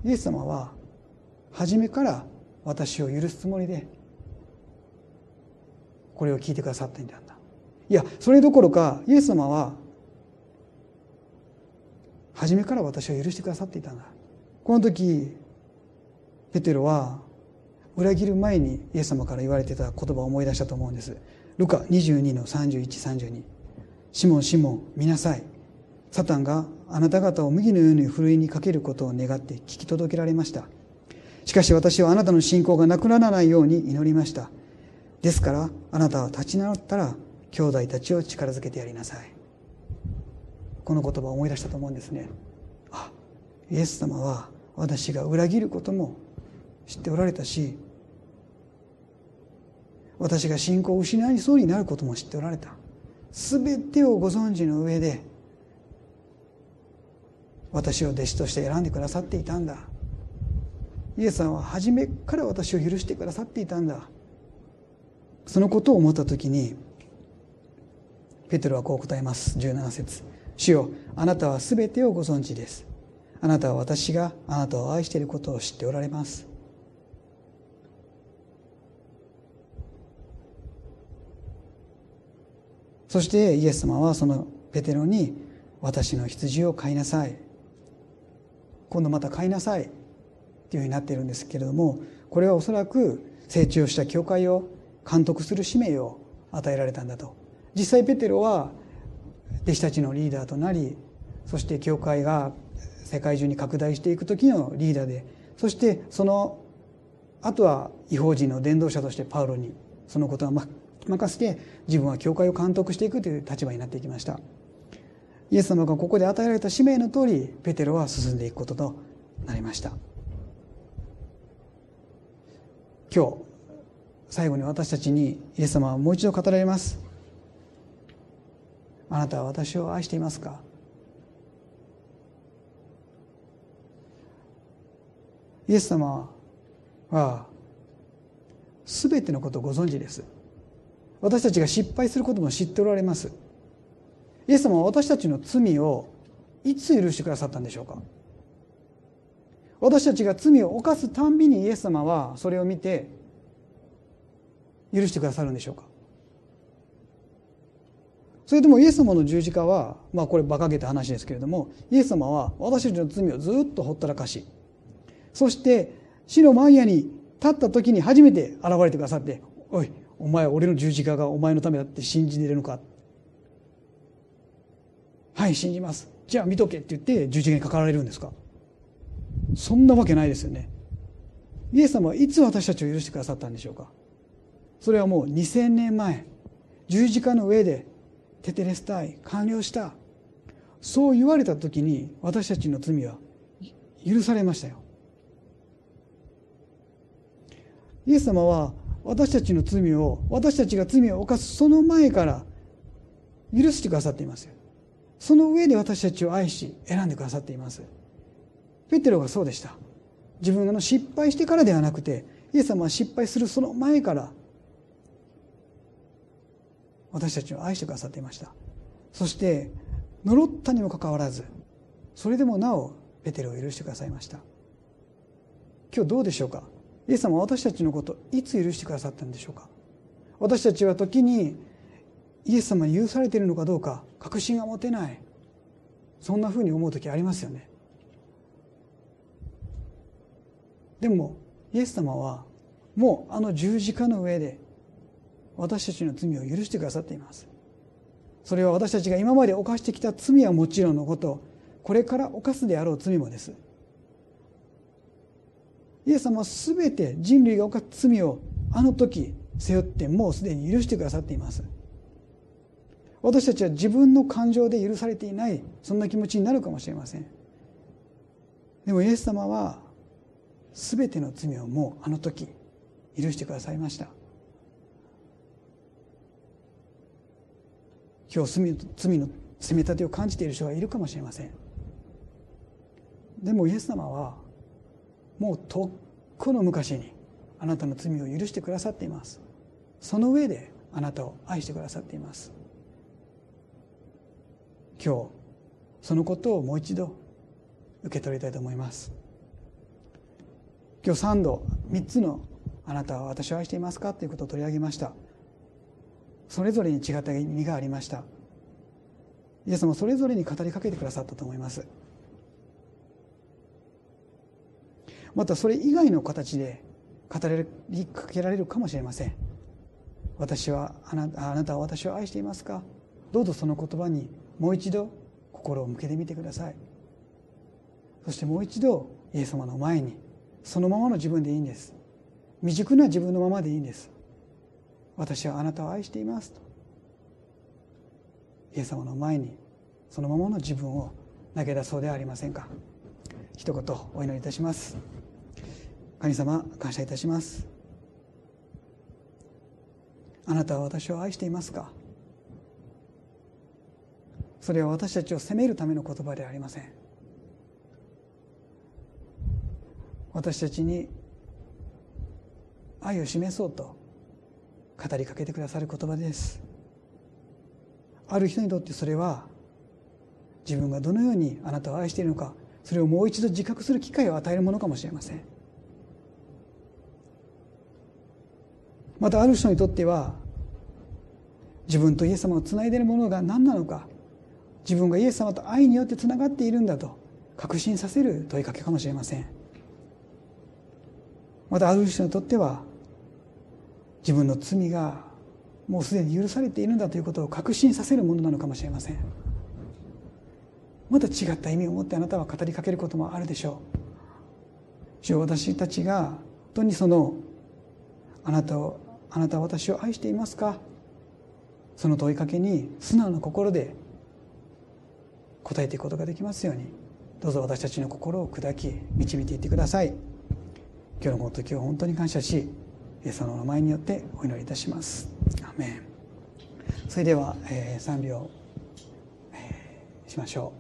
う。イエス様は初めから私を許すつもりでこれを聞いてくださっていたんだ。いやそれどころかイエス様は初めから私を許してくださっていたんだ。この時ペテロは裏切る前にイエス様から言われてた言葉を思い出したと思うんです。ルカ22の3132シモンシモン見なさい。サタンがあなた方を麦のようにふるいにかけることを願って聞き届けられました。しかし私はあなたの信仰がなくならないように祈りました。ですからあなたは立ち直ったら兄弟たちを力づけてやりなさい。この言葉を思い出したと思うんですね。あイエス様は私が裏切ることも知っておられたし私が信仰を失いそうになることも知っておられた。全てをご存知の上で私を弟子として選んでくださっていたんだ。イエスさんは初めから私を許してくださっていたんだ。そのことを思った時にペテロはこう答えます。17節。主よあなたは全てをご存知です。あなたは私があなたを愛していることを知っておられます。そしてイエス様はそのペテロに私の羊を飼いなさい。今度また飼いなさいっていうふうになっているんですけれどもこれはおそらく成長した教会を監督する使命を与えられたんだと。実際ペテロは弟子たちのリーダーとなりそして教会が世界中に拡大していく時のリーダーでそしてそのあとは違法人の伝道者としてパウロにそのことが任せて自分は教会を監督していくという立場になっていきました。イエス様がここで与えられた使命の通りペテロは進んでいくこととなりました。今日最後に私たちにイエス様はもう一度語られます。あなたは私を愛していますか？イエス様は全てのことをご存知です。私たちが失敗することも知っておられます。イエス様は私たちの罪をいつ許してくださったんでしょうか？私たちが罪を犯すたんびにイエス様はそれを見て許してくださるんでしょうか？それともイエス様の十字架はまあこれ馬鹿げた話ですけれどもイエス様は私たちの罪をずっとほったらかしそして死の前夜に立った時に初めて現れてくださって「おいお前俺の十字架がお前のためだって信じてるのか?」はい信じます。じゃあ見とけって言って十字架にかかられるんですか。そんなわけないですよね。イエス様はいつ私たちを許してくださったんでしょうか。それはもう2000年前十字架の上でテテレスタイ完了した。そう言われた時に私たちの罪は許されましたよ。イエス様は私たちの罪を私たちが罪を犯すその前から許してくださっていますその上で私たちを愛し選んでくださっています。ペテロがそうでした。自分が失敗してからではなくてイエス様は失敗するその前から私たちを愛してくださっていました。そして呪ったにもかかわらずそれでもなおペテロを許してくださいました。今日どうでしょうか？イエス様は私たちのこといつ許してくださったんでしょうか？私たちは時にイエス様に許されているのかどうか確信が持てない。そんなふうに思う時ありますよね。でもイエス様はもうあの十字架の上で私たちの罪を許してくださっています。それは私たちが今まで犯してきた罪はもちろんのことこれから犯すであろう罪もです。イエス様は全て人類が犯す罪をあの時背負ってもうすでに許してくださっています。私たちは自分の感情で許されていないそんな気持ちになるかもしれません。でもイエス様は全ての罪をもうあの時許してくださいました。今日罪の責め立てを感じている人がいるかもしれません。でもイエス様はもうとっくの昔にあなたの罪を許してくださっています。その上であなたを愛してくださっています。今日そのことをもう一度受け取りたいと思います。今日3度3つの「あなたは私を愛していますか?」ということを取り上げました。それぞれに違った意味がありました。イエス様それぞれに語りかけてくださったと思います。またそれ以外の形で語りかけられるかもしれません。私はあなあなたは私を愛していますか？どうぞその言葉にもう一度心を向けてみてください。そしてもう一度イエス様の前にそのままの自分でいいんです。未熟な自分のままでいいんです。私はあなたを愛していますと。イエス様の前にそのままの自分を投げ出そうではありませんか？一言お祈りいたします。神様感謝いたします。あなたは私を愛していますか？それは私たちを責めるための言葉ではありません。私たちに愛を示そうと語りかけてくださる言葉です。ある人にとってそれは自分がどのようにあなたを愛しているのかそれをもう一度自覚する機会を与えるものかもしれません。またある人にとっては自分とイエス様をつないでいるものが何なのか自分がイエス様と愛によってつながっているんだと確信させる問いかけかもしれません。またある人にとっては自分の罪がもうすでに許されているんだということを確信させるものなのかもしれません。また違った意味を持ってあなたは語りかけることもあるでしょう。主よ私たちが本当にそのあなたをあなたは私を愛していますか？その問いかけに素直な心で答えていくことができますように。どうぞ私たちの心を砕き導いていってください。今日のこの時を本当に感謝しイエス様の名前によってお祈りいたします。アメン。それでは、えー、賛美を、えー、しましょう。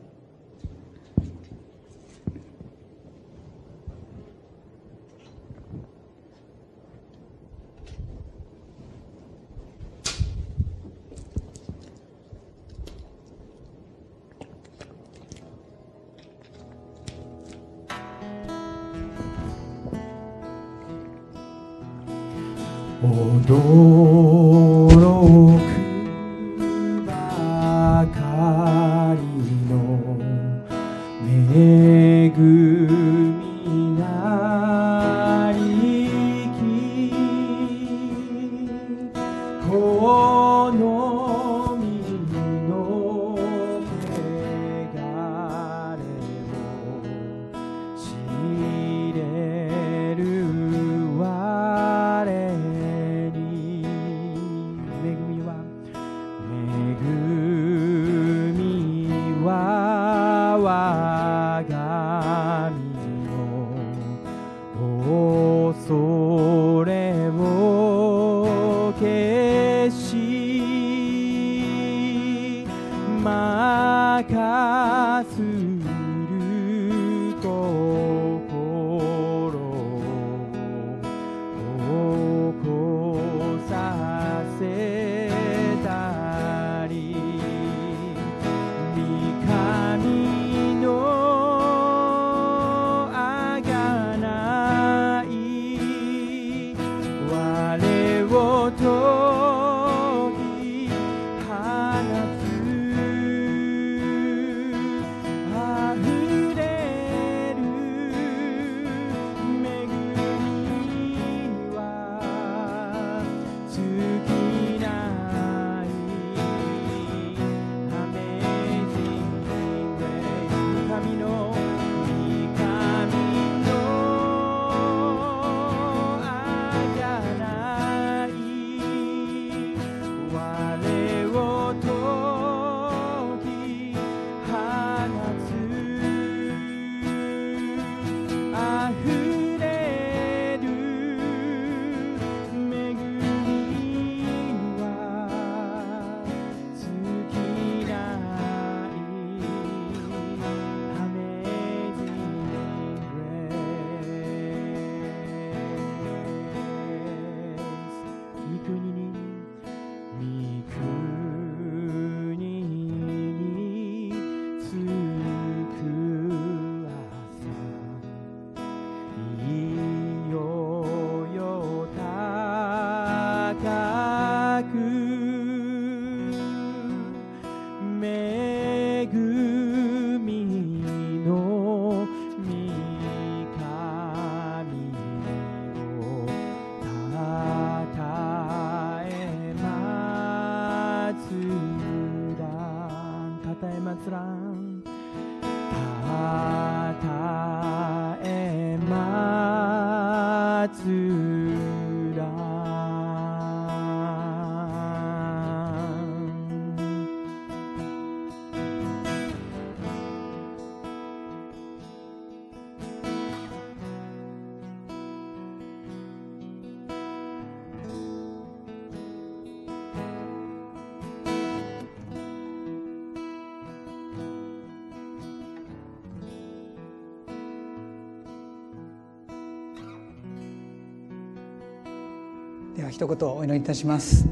一言お祈りいたします。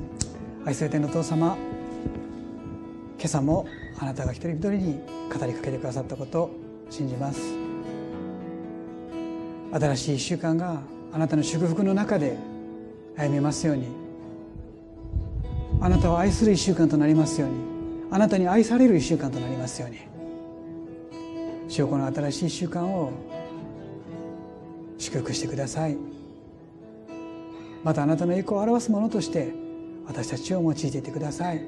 愛する天の父様今朝もあなたが一人一人に語りかけてくださったことを信じます。新しい1週間があなたの祝福の中で歩めますように。あなたを愛する1週間となりますように。あなたに愛される1週間となりますように。主よこの新しい1週間を祝福してください。またあなたの栄光を表すものとして私たちを用いていてください。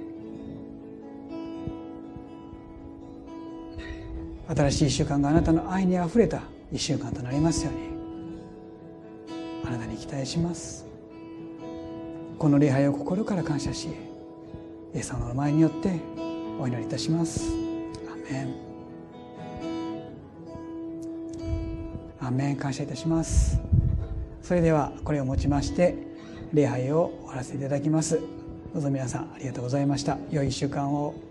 新しい1週間があなたの愛にあふれた1週間となりますようにあなたに期待します。この礼拝を心から感謝しイエス様の前によってお祈りいたします。アメン。アメン。感謝いたします。それではこれをもちまして礼拝を終わらせていただきます。どうぞ皆さんありがとうございました。良い1週間を。